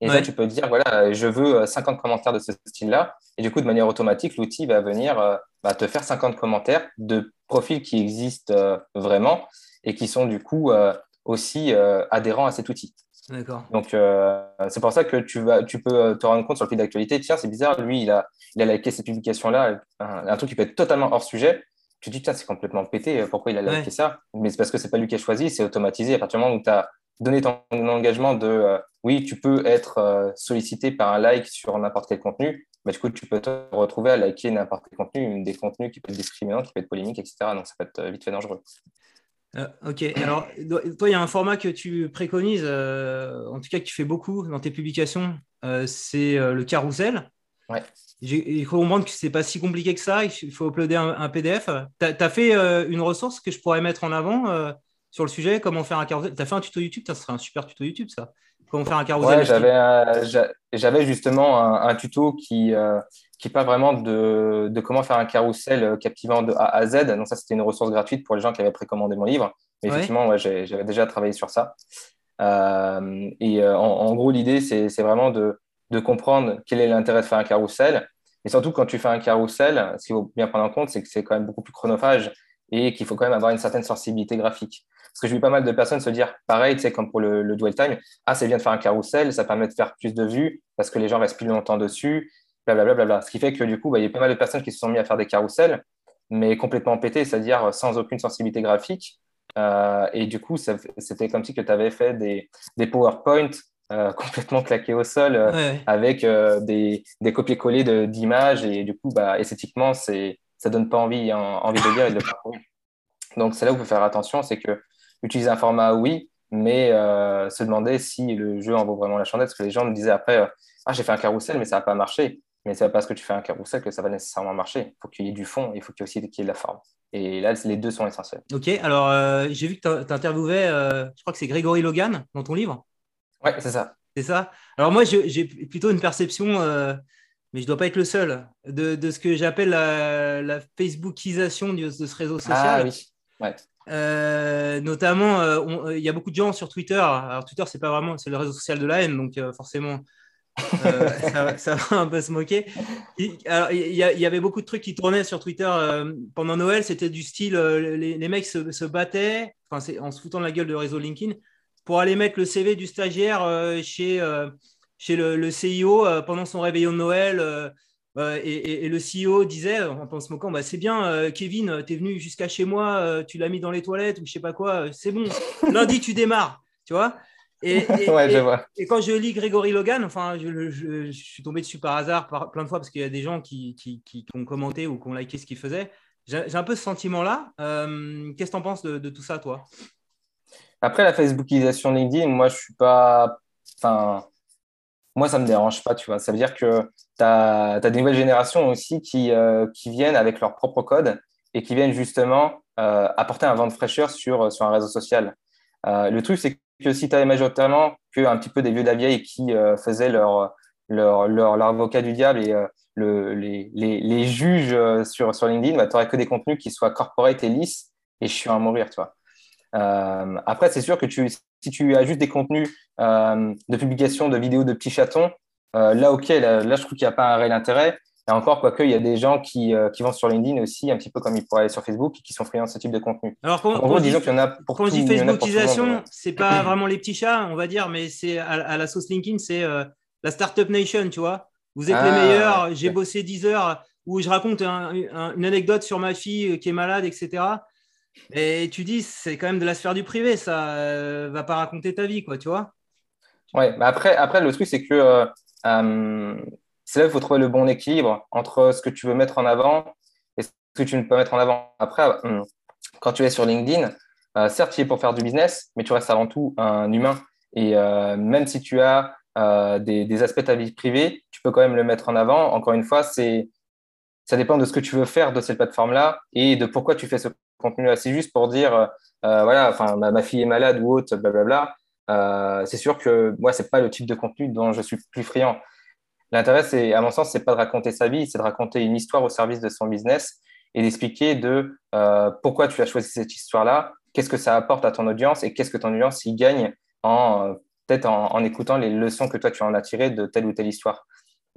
Et là, tu peux dire, voilà, je veux 50 commentaires de ce style-là. Et du coup, de manière automatique, l'outil va venir euh, bah, te faire 50 commentaires de profils qui existent euh, vraiment et qui sont du coup euh, aussi adhérents à cet outil. D'accord. Donc, c'est pour ça que tu, vas, tu peux te rendre compte sur le fil d'actualité, tiens, c'est bizarre, lui, il a, il a liké cette publication-là, un, truc qui peut être totalement hors sujet. Tu te dis, tiens, c'est complètement pété, pourquoi il a liké ça? Mais c'est parce que c'est pas lui qui a choisi, c'est automatisé. À partir du moment où tu as donné ton engagement de, oui, tu peux être sollicité par un like sur n'importe quel contenu, mais du coup, tu peux te retrouver à liker n'importe quel contenu, des contenus qui peuvent être discriminants, qui peuvent être polémiques, etc. Donc, ça peut être euh, vite fait dangereux. Euh, ok, alors toi, il y a un format que tu préconises, euh, en tout cas que tu fais beaucoup dans tes publications, c'est le carrousel. Ouais. Il faut comprendre que ce n'est pas si compliqué que ça, il faut uploader un, PDF. Tu as, fait une ressource que je pourrais mettre en avant sur le sujet, comment faire un carrousel. Tu as fait un tuto YouTube, ça serait un super tuto YouTube ça. Comment faire un carrousel Ouais, j'avais justement un, tuto qui, euh, qui parle vraiment de, de, comment faire un carrousel captivant de A à Z. Donc, ça, c'était une ressource gratuite pour les gens qui avaient précommandé mon livre. Mais effectivement, ouais, j'avais déjà travaillé sur ça. Euh, et euh, en, gros, l'idée, c'est vraiment de, de, comprendre quel est l'intérêt de faire un carrousel. Et surtout, quand tu fais un carrousel, ce qu'il faut bien prendre en compte, c'est que c'est quand même beaucoup plus chronophage et qu'il faut quand même avoir une certaine sensibilité graphique. Parce que j'ai vu pas mal de personnes se dire, pareil, tu sais, comme pour le, dwell time, ah, c'est bien de faire un carrousel, ça permet de faire plus de vues parce que les gens restent plus longtemps dessus, blablabla. Bla, bla, bla. Ce qui fait que du coup, bah, il y a pas mal de personnes qui se sont mis à faire des carousels, mais complètement pétés, c'est-à-dire sans aucune sensibilité graphique. Euh, et du coup, c'était comme si tu avais fait des, des PowerPoint complètement claqué au sol avec des, des copier-coller d'images et du coup, bah, esthétiquement, c'est ça donne pas envie, envie de lire et de parcourir. Donc, c'est là où il faut faire attention, c'est que utiliser un format, oui, mais se demander si le jeu en vaut vraiment la chandelle, parce que les gens me disaient après, ah, j'ai fait un carrousel, mais ça n'a pas marché. Mais c'est pas parce que tu fais un carrousel que ça va nécessairement marcher. Il faut qu'il y ait du fond, il faut qu'il y ait aussi qu'il y ait de la forme. Et là, les deux sont essentiels. Ok, alors euh, j'ai vu que tu interviewais, euh, je crois que c'est Grégory Logan dans ton livre. Ouais, c'est ça. C'est ça. Alors moi, j'ai plutôt une perception, euh, mais je ne dois pas être le seul, de, ce que j'appelle la, Facebookisation de, ce réseau social. Ah oui, ouais. notamment, il y a beaucoup de gens sur Twitter. Alors Twitter, c'est pas vraiment, c'est le réseau social de la haine, donc forcément, euh, ça, va un peu se moquer. Il, y, avait beaucoup de trucs qui tournaient sur Twitter euh, pendant Noël. C'était du style euh, les, mecs se, battaient en se foutant de la gueule de réseau LinkedIn pour aller mettre le CV du stagiaire chez, chez le, CIO pendant son réveillon de Noël. Et, le CEO disait, en se moquant, bah, c'est bien, Kevin, tu es venu jusqu'à chez moi, tu l'as mis dans les toilettes ou je sais pas quoi, c'est bon. Lundi, tu démarres, tu vois. Et, et, quand je lis Grégory Logan, enfin, je, suis tombé dessus par hasard plein de fois parce qu'il y a des gens qui, qui, ont commenté ou qui ont liké ce qu'il faisait. J'ai un peu ce sentiment-là. Euh, qu'est-ce que tu en penses de, tout ça, toi? Après, la Facebookisation LinkedIn, moi, je suis pas. Enfin, moi, ça me dérange pas, tu vois. Ça veut dire que tu as, des nouvelles générations aussi qui, euh, qui viennent avec leur propre code et qui viennent justement euh, apporter un vent de fraîcheur sur, sur un réseau social. le truc, c'est que si tu avais majoritairement que un petit peu des vieux de qui euh, faisaient leur, leur, leur, avocat du diable et euh, le, les, les, les, juges euh, sur, sur LinkedIn, bah, tu n'aurais que des contenus qui soient corporate et lisses et chiants à mourir, tu vois. Après, c'est sûr que tu, si tu as juste des contenus de publication de vidéos de petits chatons, là, ok, là, là je trouve qu'il n'y a pas un réel intérêt. Et encore, quoique, il y a des gens qui, euh, qui vont sur LinkedIn aussi, un petit peu comme ils pourraient aller sur Facebook, qui sont friands de ce type de contenu. Alors, quand, en disons qu'il y en a pour Quand je dis Facebookisation, c'est pas vraiment les petits chats, on va dire, mais c'est à, la sauce LinkedIn, c'est euh, la Startup Nation, tu vois. Vous êtes les ah, meilleurs, j'ai bossé 10 heures, où je raconte une anecdote sur ma fille euh, qui est malade, etc. Et tu dis, c'est quand même de la sphère du privé, ça ne va pas raconter ta vie, quoi, tu vois. Ouais, mais après, après, le truc, c'est que c'est là qu'il faut trouver le bon équilibre entre ce que tu veux mettre en avant et ce que tu ne peux mettre en avant. Après, hum, quand tu es sur LinkedIn, euh, certes, tu es pour faire du business, mais tu restes avant tout un humain. Et euh, même si tu as euh, des, aspects de ta vie privée, tu peux quand même le mettre en avant. Encore une fois, c'est ça dépend de ce que tu veux faire de cette plateforme-là et de pourquoi tu fais ce contenu-là. C'est juste pour dire, voilà, enfin, ma, fille est malade ou autre, blablabla. c'est sûr que moi, c'est pas le type de contenu dont je suis plus friand. L'intérêt, c'est, à mon sens, c'est pas de raconter sa vie, c'est de raconter une histoire au service de son business et d'expliquer de euh, pourquoi tu as choisi cette histoire-là, qu'est-ce que ça apporte à ton audience et qu'est-ce que ton audience y gagne en euh, peut-être en, écoutant les leçons que toi tu en as tirées de telle ou telle histoire.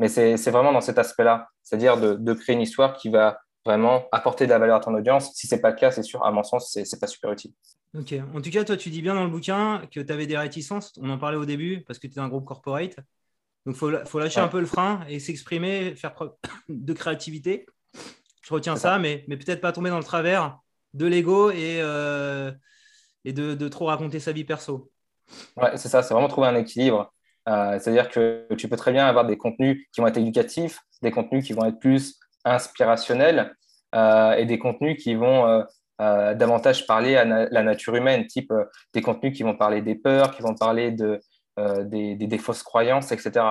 Mais c'est vraiment dans cet aspect-là, c'est-à-dire de, créer une histoire qui va vraiment apporter de la valeur à ton audience. Si ce n'est pas le cas, c'est sûr, à mon sens, ce n'est pas super utile. Ok. En tout cas, toi, tu dis bien dans le bouquin que tu avais des réticences. On en parlait au début parce que tu es un groupe corporate. Donc, il faut, lâcher un peu le frein et s'exprimer, faire preuve de créativité. Je retiens ça, mais, mais peut-être pas tomber dans le travers de l'ego et, euh, et de, trop raconter sa vie perso. Ouais, c'est ça, c'est vraiment trouver un équilibre. Euh, c'est-à-dire que tu peux très bien avoir des contenus qui vont être éducatifs, des contenus qui vont être plus inspirationnels euh, et des contenus qui vont davantage parler à la nature humaine, type des contenus qui vont parler des peurs, qui vont parler de, euh, des, fausses croyances, etc.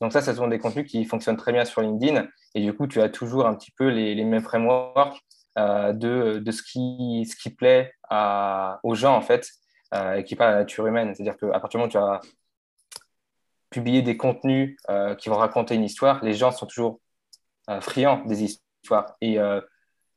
Donc ça, ce sont des contenus qui fonctionnent très bien sur LinkedIn. Et du coup, tu as toujours un petit peu les, mêmes frameworks euh, de, de, ce, qui, ce qui plaît aux gens, en fait, euh, et qui parle à la nature humaine. C'est-à-dire qu'à partir du moment où tu as publié des contenus qui vont raconter une histoire, les gens sont toujours friands des histoires. Et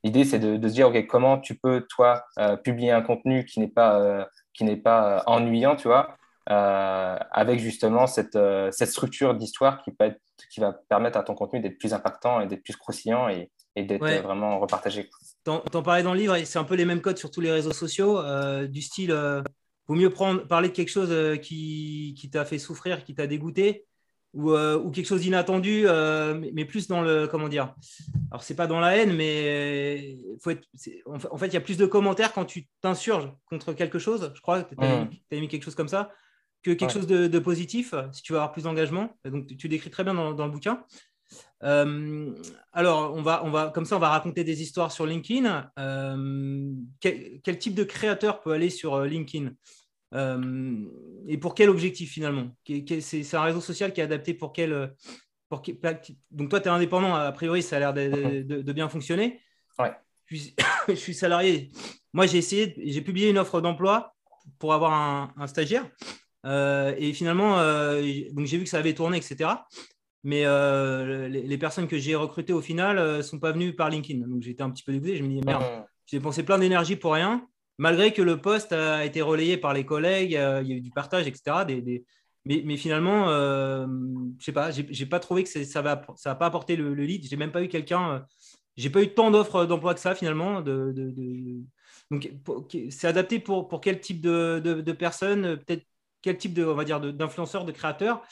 l'idée, c'est de, de, se dire, OK, comment tu peux, toi, publier un contenu qui n'est pas, qui n'est pas ennuyant, tu vois, euh, avec justement cette, euh, cette structure d'histoire qui, peut être, qui va permettre à ton contenu d'être plus impactant et d'être plus croustillant et, et d'être vraiment repartagé. T'en, en parlais dans le livre, c'est un peu les mêmes codes sur tous les réseaux sociaux, euh, du style, vaut mieux prendre, parler de quelque chose qui, qui t'a fait souffrir, qui t'a dégoûté, ou, ou, quelque chose d'inattendu, mais, plus dans le, comment dire, alors c'est pas dans la haine, mais faut être, en fait, il y a plus de commentaires quand tu t'insurges contre quelque chose, je crois, tu as, mis quelque chose comme ça, que quelque chose de, positif, si tu veux avoir plus d'engagement. Donc, tu, décris très bien dans, le bouquin. Euh, alors, on va, on va, comme ça, on va raconter des histoires sur LinkedIn. Euh, quel, type de créateur peut aller sur euh, LinkedIn? Et pour quel objectif finalement? C'est un réseau social qui est adapté pour quel. Pour, donc, toi, tu es indépendant, a priori, ça a l'air de, bien fonctionner. Ouais. Je, suis, salarié. Moi, j'ai essayé, j'ai publié une offre d'emploi pour avoir un stagiaire. Euh, et finalement, donc j'ai vu que ça avait tourné, etc. Mais euh, les, personnes que j'ai recrutées au final ne sont pas venues par LinkedIn. Donc j'étais un petit peu dégoûté. Je me dis, merde, j'ai pensé plein d'énergie pour rien, malgré que le poste a été relayé par les collègues, il y a eu du partage, etc. Mais, mais, finalement, je sais pas, j'ai pas trouvé que ça va, ça va pas apporté le, lead. J'ai même pas eu quelqu'un, j'ai pas eu tant d'offres d'emploi que ça finalement. De, Donc c'est adapté pour, pour quel type de, de personnes Peut-être quel type de, on va dire, d'influenceur, de, créateur,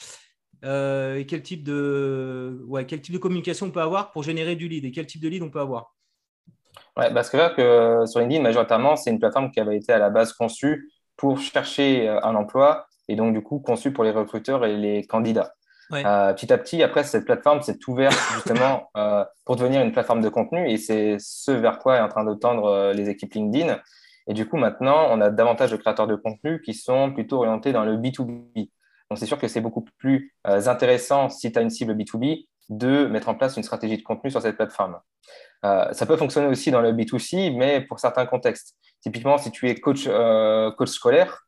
euh, et quel type de, ouais, quel type de communication on peut avoir pour générer du lead et quel type de lead on peut avoir? Ouais, parce que, que sur LinkedIn, majoritairement, c'est une plateforme qui avait été à la base conçue pour chercher euh, un emploi et donc du coup conçue pour les recruteurs et les candidats. Euh, petit à petit, après, cette plateforme s'est ouverte justement pour devenir une plateforme de contenu et c'est ce vers quoi est en train de tendre les équipes LinkedIn. Et du coup, maintenant, on a davantage de créateurs de contenu qui sont plutôt orientés dans le B2B. Donc, c'est sûr que c'est beaucoup plus euh, intéressant, si tu as une cible B2B, de mettre en place une stratégie de contenu sur cette plateforme. Euh, ça peut fonctionner aussi dans le B2C, mais pour certains contextes. Typiquement, si tu es coach, euh, coach scolaire,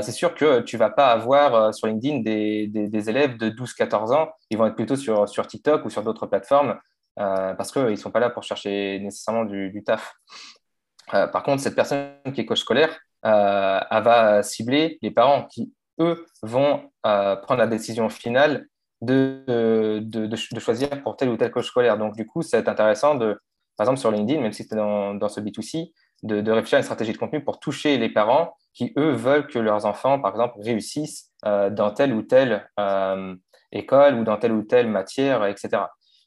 c'est sûr que tu ne vas pas avoir sur LinkedIn des, des, élèves de 12-14 ans. Ils vont être plutôt sur, sur TikTok ou sur d'autres plateformes parce qu'ils ne sont pas là pour chercher nécessairement du, du taf. Par contre, cette personne qui est coach scolaire, elle va cibler les parents qui, eux, vont euh, prendre la décision finale de, de, choisir pour tel ou tel coach scolaire. Donc, du coup, c'est intéressant de, par exemple, sur LinkedIn, même si tu dans, ce B2C, de, réfléchir à une stratégie de contenu pour toucher les parents qui, eux, veulent que leurs enfants, par exemple, réussissent dans telle ou telle école ou dans telle ou telle matière, etc.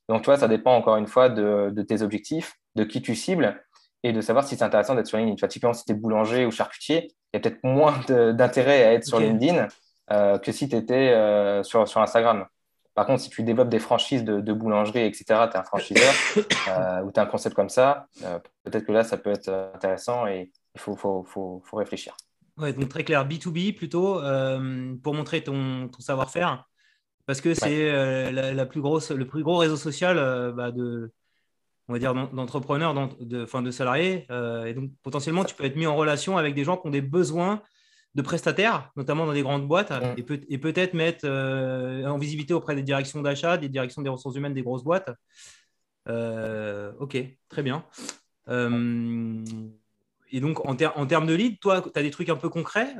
Donc, tu vois, ça dépend encore une fois de, tes objectifs, de qui tu cibles et de savoir si c'est intéressant d'être sur LinkedIn. Tu vois, typiquement, si tu es boulanger ou charcutier, il y a peut-être moins d'intérêt à être sur LinkedIn euh, que si tu étais euh, sur, sur Instagram. Par contre, si tu développes des franchises de, boulangerie, etc., tu es un franchiseur euh, ou tu as un concept comme ça, peut-être que là, ça peut être intéressant et il faut, faut, faut, faut, réfléchir. Ouais, donc très clair, B2B plutôt, pour montrer ton, ton savoir-faire, parce que c'est la, plus grosse, le plus gros réseau social bah, de, on va dire, d'entrepreneurs, de, de salariés. Euh, et donc, potentiellement, tu peux être mis en relation avec des gens qui ont des besoins de prestataires, notamment dans des grandes boîtes, mm. et, peut, être mettre euh, en visibilité auprès des directions d'achat, des directions des ressources humaines des grosses boîtes. Euh, ok, très bien. et donc, en, en, termes de lead, toi, tu as des trucs un peu concrets.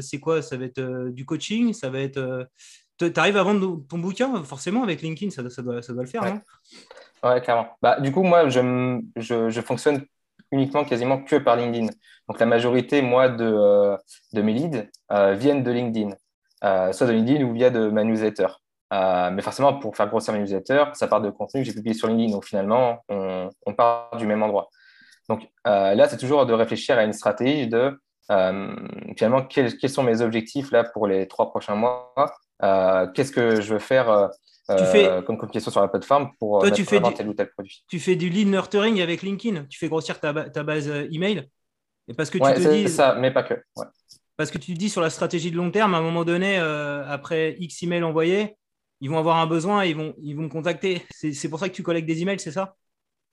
c'est quoi? Ça va être du coaching Ça va être. tu arrives à vendre ton bouquin, forcément, avec LinkedIn, ça, ça, doit, ça doit, le faire, non? Ouais, clairement. Bah, du coup, moi, je, je, fonctionne uniquement quasiment que par LinkedIn. Donc, la majorité, moi, de, euh, de mes leads euh, viennent de LinkedIn, euh, soit de LinkedIn ou via de ma newsletter. mais forcément, pour faire grossir ma newsletter, ça part de contenu que j'ai publié sur LinkedIn. Donc, finalement, on, on part du même endroit. Donc, là, c'est toujours de réfléchir à une stratégie de finalement, quels, quels, sont mes objectifs là pour les trois prochains mois Qu'est-ce que je veux faire tu fais... Euh, comme question sur la plateforme pour Toi, tu fais du... tel ou tel produit. Tu fais du lead nurturing avec LinkedIn, tu fais grossir ta, ta base euh, email. Et parce que tu te dis ça, mais pas que. Parce que tu dis sur la stratégie de long terme, à un moment donné, euh, après X emails envoyés, ils vont avoir un besoin et ils vont, ils vont me contacter. C'est pour ça que tu collectes des emails, c'est ça?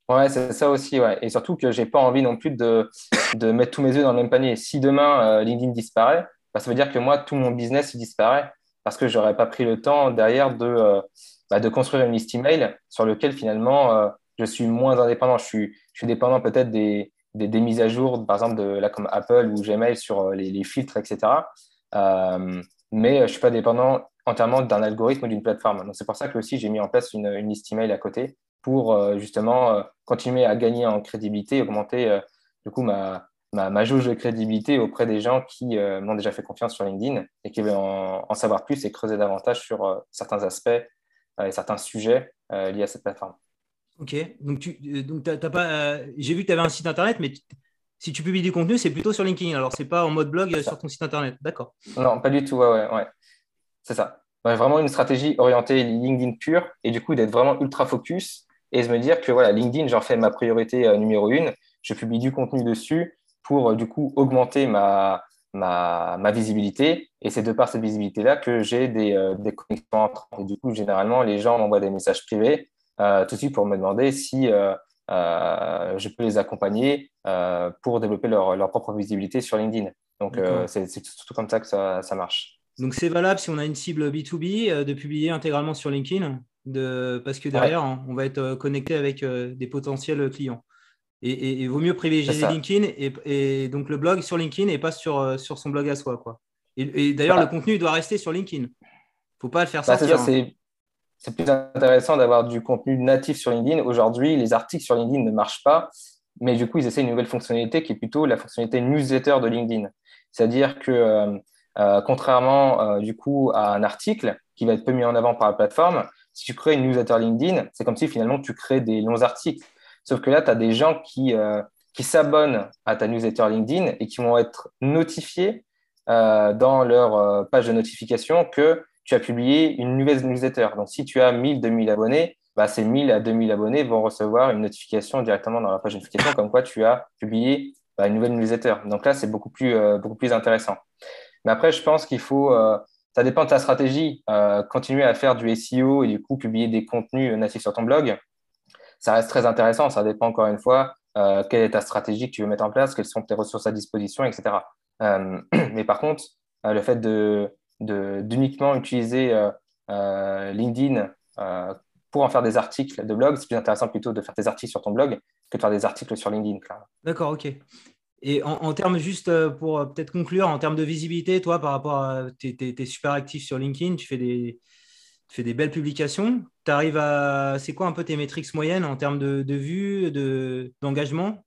Ouais, c'est ça aussi. Ouais. Et surtout que je n'ai pas envie non plus de, de, mettre tous mes œufs dans le même panier. Si demain LinkedIn disparaît, bah, ça veut dire que moi, tout mon business il disparaît parce que je n'aurais pas pris le temps derrière de, euh, bah, construire une liste email sur lequel finalement euh, je suis moins indépendant. Je suis, dépendant peut-être des, mises à jour, par exemple, de, là, comme Apple ou Gmail sur euh, les, les filtres, etc. mais je ne suis pas dépendant entièrement d'un algorithme ou d'une plateforme. Donc, c'est pour ça que aussi j'ai mis en place une, une liste email à côté pour justement continuer à gagner en crédibilité, augmenter du coup ma, ma, jauge de crédibilité auprès des gens qui euh, m'ont déjà fait confiance sur LinkedIn et qui veulent en, savoir plus et creuser davantage sur euh, certains aspects euh, et certains sujets liés à cette plateforme. Ok, donc, tu, donc pas, j'ai vu que tu avais un site internet, mais Si tu publies du contenu, c'est plutôt sur LinkedIn. Alors, c'est pas en mode blog sur ton site internet. D'accord. Non, pas du tout. Ouais, ouais, C'est ça. vraiment une stratégie orientée LinkedIn pure et du coup d'être vraiment ultra focus et de me dire que voilà, LinkedIn, j'en fais ma priorité euh, numéro une. Je publie du contenu dessus pour euh, du coup augmenter ma, ma, ma visibilité. Et c'est de par cette visibilité-là que j'ai des, euh, des connexions entrantes. Et du coup, généralement, les gens m'envoient des messages privés tout de suite pour me demander si euh, je peux les accompagner euh, pour développer leur, leur, propre visibilité sur LinkedIn. Donc, euh, c'est surtout comme ça que ça, ça marche. Donc, c'est valable si on a une cible B2B de publier intégralement sur LinkedIn? De, parce que derrière, on va être connecté avec des potentiels clients. Et il vaut mieux privilégier LinkedIn et, et, donc le blog sur LinkedIn et pas sur, sur son blog à soi. Quoi. Et, d'ailleurs, le contenu doit rester sur LinkedIn. Il ne faut pas le faire bah, sortir. C'est plus intéressant d'avoir du contenu natif sur LinkedIn. Aujourd'hui, les articles sur LinkedIn ne marchent pas, mais du coup, ils essaient une nouvelle fonctionnalité qui est plutôt la fonctionnalité newsletter de LinkedIn. C'est-à-dire que, euh, euh, contrairement euh, du coup à un article qui va être peu mis en avant par la plateforme, si tu crées une newsletter LinkedIn, c'est comme si finalement tu crées des longs articles. Sauf que là, tu as des gens qui, qui s'abonnent à ta newsletter LinkedIn et qui vont être notifiés dans leur page de notification que tu as publié une nouvelle newsletter. Donc, si tu as 1000, 2000 abonnés, bah, ces 1000 à 2000 abonnés vont recevoir une notification directement dans la page de notification comme quoi tu as publié bah, une nouvelle newsletter. Donc là, c'est beaucoup plus, euh, beaucoup plus intéressant. Mais après, je pense qu'il faut, euh, ça dépend de ta stratégie, euh, continuer à faire du SEO et du coup publier des contenus natifs sur ton blog. Ça reste très intéressant. Ça dépend encore une fois quelle est ta stratégie que tu veux mettre en place, quelles sont tes ressources à disposition, etc. mais par contre, le fait de, d'uniquement utiliser euh, euh, LinkedIn euh, pour en faire des articles de blog, c'est plus intéressant plutôt de faire des articles sur ton blog que de faire des articles sur LinkedIn. D'accord, ok. Et en, termes, juste pour peut-être conclure, en termes de visibilité, toi, par rapport à. Tu es, super actif sur LinkedIn, tu fais des, fais des belles publications. Tu arrives à. C'est quoi un peu tes métriques moyennes en termes de, de vues, d'engagement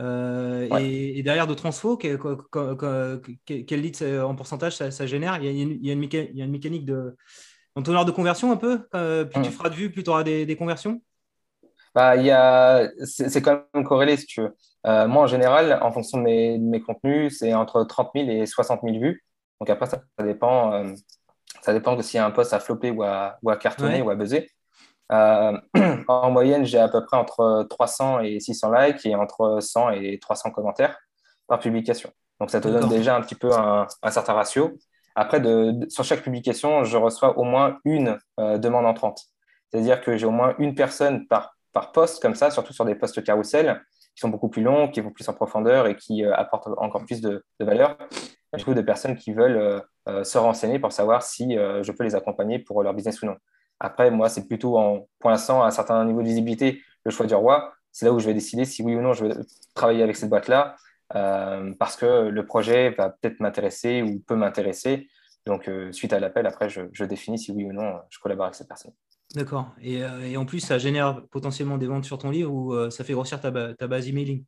euh, et, derrière de transfo, quel, quel, lead en pourcentage ça, génère? Il y, a une, il, y a une mécanique de entonnoir de conversion un peu euh, Plus tu mm. feras de vues, plus tu auras des, conversions? Bah, a... C'est quand même corrélé si tu veux. Euh, moi, en général, en fonction de mes, mes contenus, c'est entre 30 000 et 60 000 vues. Donc après, ça, dépend, ça dépend de s'il y a un post à flopper ou à, ou à cartonner ou à buzzer. Euh, en moyenne, j'ai à peu près entre 300 et 600 likes et entre 100 et 300 commentaires par publication. Donc, ça te donne déjà un petit peu un, certain ratio. Après, de, sur chaque publication, je reçois au moins une euh, demande entrante. C'est-à-dire que j'ai au moins une personne par, par poste, comme ça, surtout sur des postes carousel, qui sont beaucoup plus longs, qui vont plus en profondeur et qui euh, apportent encore plus de, valeur. Je trouve des personnes qui veulent se renseigner pour savoir si je peux les accompagner pour leur business ou non. Après, moi, c'est plutôt en, pour l'instant, à un certain niveau de visibilité, le choix du roi. C'est là où je vais décider si oui ou non je vais travailler avec cette boîte-là, euh, parce que le projet va peut-être m'intéresser ou peut m'intéresser. Donc, euh, suite à l'appel, après, je, définis si oui ou non je collabore avec cette personne. D'accord. Et, euh, en plus, ça génère potentiellement des ventes sur ton livre ou ça fait grossir ta, base emailing?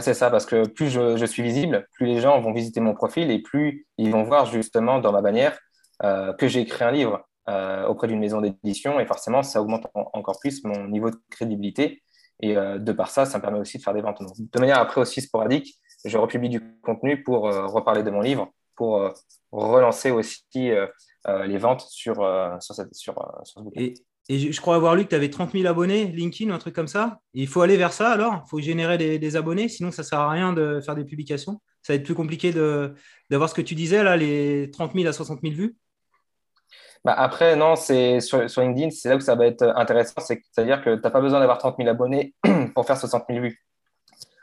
C'est ça, parce que plus je, suis visible, plus les gens vont visiter mon profil et plus ils vont voir justement dans ma bannière que j'ai écrit un livre. Euh, auprès d'une maison d'édition et forcément, ça augmente encore plus mon niveau de crédibilité. Et euh, de par ça, ça me permet aussi de faire des ventes. de manière après aussi sporadique, je republie du contenu pour euh, reparler de mon livre, pour relancer aussi les ventes sur, sur, cette, sur, ce bouquin. Et, je crois avoir lu que tu avais 30 000 abonnés, LinkedIn, un truc comme ça. il faut aller vers ça alors Il faut générer des, abonnés, sinon ça ne sert à rien de faire des publications. Ça va être plus compliqué d'avoir ce que tu disais, là, les 30 000 à 60 000 vues. Bah, après, non, c'est sur, LinkedIn, c'est là où ça va être intéressant. C'est-à-dire que tu n'as pas besoin d'avoir 30 000 abonnés pour faire 60 000 vues.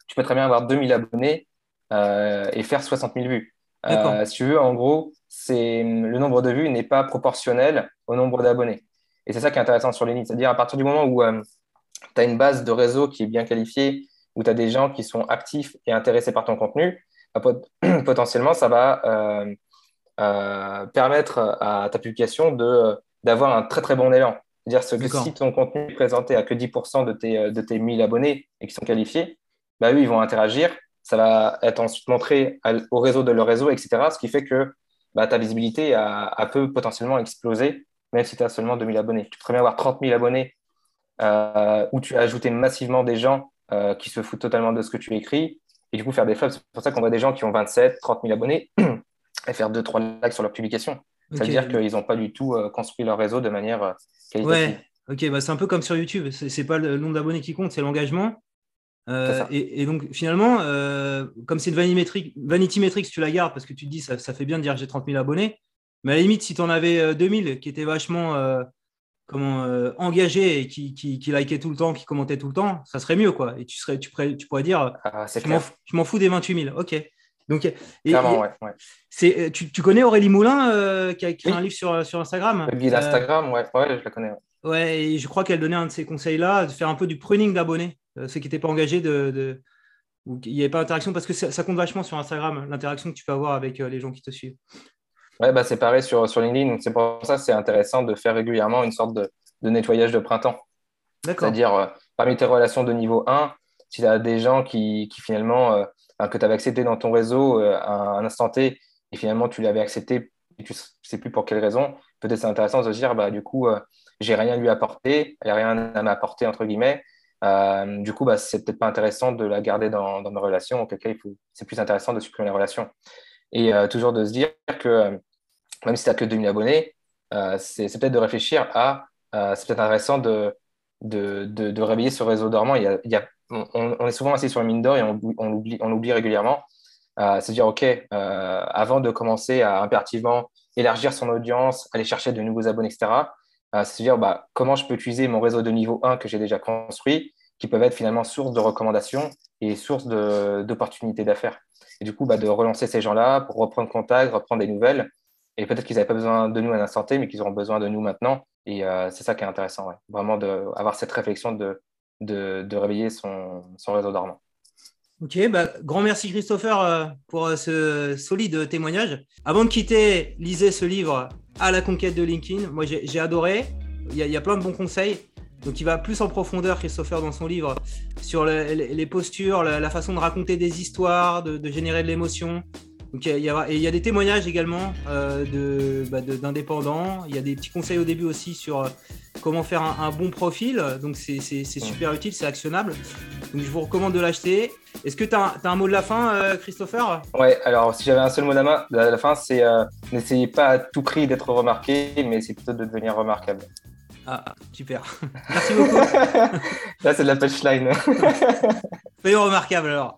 Tu peux très bien avoir 2 000 abonnés euh, et faire 60 000 vues. Euh, si tu veux, en gros, le nombre de vues n'est pas proportionnel au nombre d'abonnés. Et c'est ça qui est intéressant sur LinkedIn. C'est-à-dire à partir du moment où euh, tu as une base de réseau qui est bien qualifiée, où tu as des gens qui sont actifs et intéressés par ton contenu, bah, potentiellement, ça va euh, permettre à ta publication d'avoir un très très bon élan. C'est-à-dire que si ton contenu est présenté à que 10% de tes, de tes 1000 abonnés et qui sont qualifiés, bah, eux, ils vont interagir. Ça va être ensuite montré au réseau de leur réseau, etc. Ce qui fait que bah, ta visibilité a, a, peut potentiellement exploser, même si tu as seulement 2000 abonnés. Tu pourrais avoir 30 000 abonnés euh, où tu as ajouté massivement des gens euh, qui se foutent totalement de ce que tu écris et du coup faire des flops. C'est pour ça qu'on voit des gens qui ont 27, 30 000 abonnés et faire 2-3 likes sur leur publication. Ça veut dire qu'ils n'ont pas du tout construit leur réseau de manière qualitative. Ouais, ok, bah c'est un peu comme sur YouTube. C'est pas le nombre d'abonnés qui compte, c'est l'engagement. et, donc finalement, comme c'est une vanity metric, vanity metric, tu la gardes parce que tu te dis ça, ça fait bien de dire j'ai 30 000 abonnés. Mais à la limite, si tu en avais 2000 qui étaient vachement comment, euh, engagé et qui, qui, qui likait tout le temps, qui commentait tout le temps, ça serait mieux. quoi. Et tu, serais, tu, pourrais, tu pourrais dire ah, je m'en fous des 28 000. Ok. Donc, ouais, euh, tu, tu, connais Aurélie Moulin euh, qui a écrit un livre sur, sur Instagram? Le guide Instagram, ouais. ouais, je la connais. Ouais, et je crois qu'elle donnait un de ces conseils-là, de faire un peu du pruning d'abonnés, ceux qui n'étaient pas engagés, de, de... il n'y avait pas d'interaction, parce que ça, compte vachement sur Instagram, l'interaction que tu peux avoir avec les gens qui te suivent. Ouais, bah, c'est pareil sur, sur LinkedIn. C'est pour ça que c'est intéressant de faire régulièrement une sorte de, de nettoyage de printemps. C'est-à-dire, euh, parmi tes relations de niveau 1, si tu as des gens qui, qui finalement, euh, que tu avais accepté dans ton réseau euh, à un instant T, et finalement tu l'avais accepté, et tu ne sais plus pour quelle raison, peut-être c'est intéressant de se dire, bah, du coup, j'ai rien à lui apporter, il n'y a rien à m'apporter, entre guillemets. du coup, bah, c'est peut-être pas intéressant de la garder dans, dans mes relations, auquel cas, c'est plus intéressant de supprimer la relation. Et toujours de se dire que même si tu n'as que 2000 abonnés, c'est peut-être de réfléchir à euh, c'est peut-être intéressant de, de, réveiller ce réseau dormant. Il y a, on, est souvent assis sur une mine d'or et on, l'oublie régulièrement. Euh, c'est dire, OK, euh, avant de commencer à impérativement élargir son audience, aller chercher de nouveaux abonnés, etc., c'est dire bah, comment je peux utiliser mon réseau de niveau 1 que j'ai déjà construit, qui peuvent être finalement source de recommandations et source d'opportunités d'affaires. Et du coup, bah, de relancer ces gens-là pour reprendre contact, reprendre des nouvelles. Et peut-être qu'ils n'avaient pas besoin de nous à l'instant T, mais qu'ils auront besoin de nous maintenant et euh, c'est ça qui est intéressant, vraiment d'avoir cette réflexion de, de, réveiller son, son, réseau dormant. Ok, bah, grand merci Christopher euh, pour euh, ce solide témoignage. Avant de quitter, lisez ce livre À la conquête de LinkedIn. Moi, j'ai adoré. Il y, a, plein de bons conseils. Donc, il va plus en profondeur, Christopher, dans son livre, sur les, postures, la, façon de raconter des histoires, de, de générer de l'émotion, il y, a, y a des témoignages également euh, bah, d'indépendants. il y a des petits conseils au début aussi sur euh, comment faire un, bon profil. Donc c'est super utile, c'est actionnable. Donc je vous recommande de l'acheter. Est-ce que tu as, un mot de la fin, euh, Christopher? Ouais, alors si j'avais un seul mot de la, fin, c'est n'essayez pas à tout prix d'être remarqué, mais c'est plutôt de devenir remarquable. Ah, super. Merci beaucoup. Là, c'est de la punchline. Soyons remarquables alors.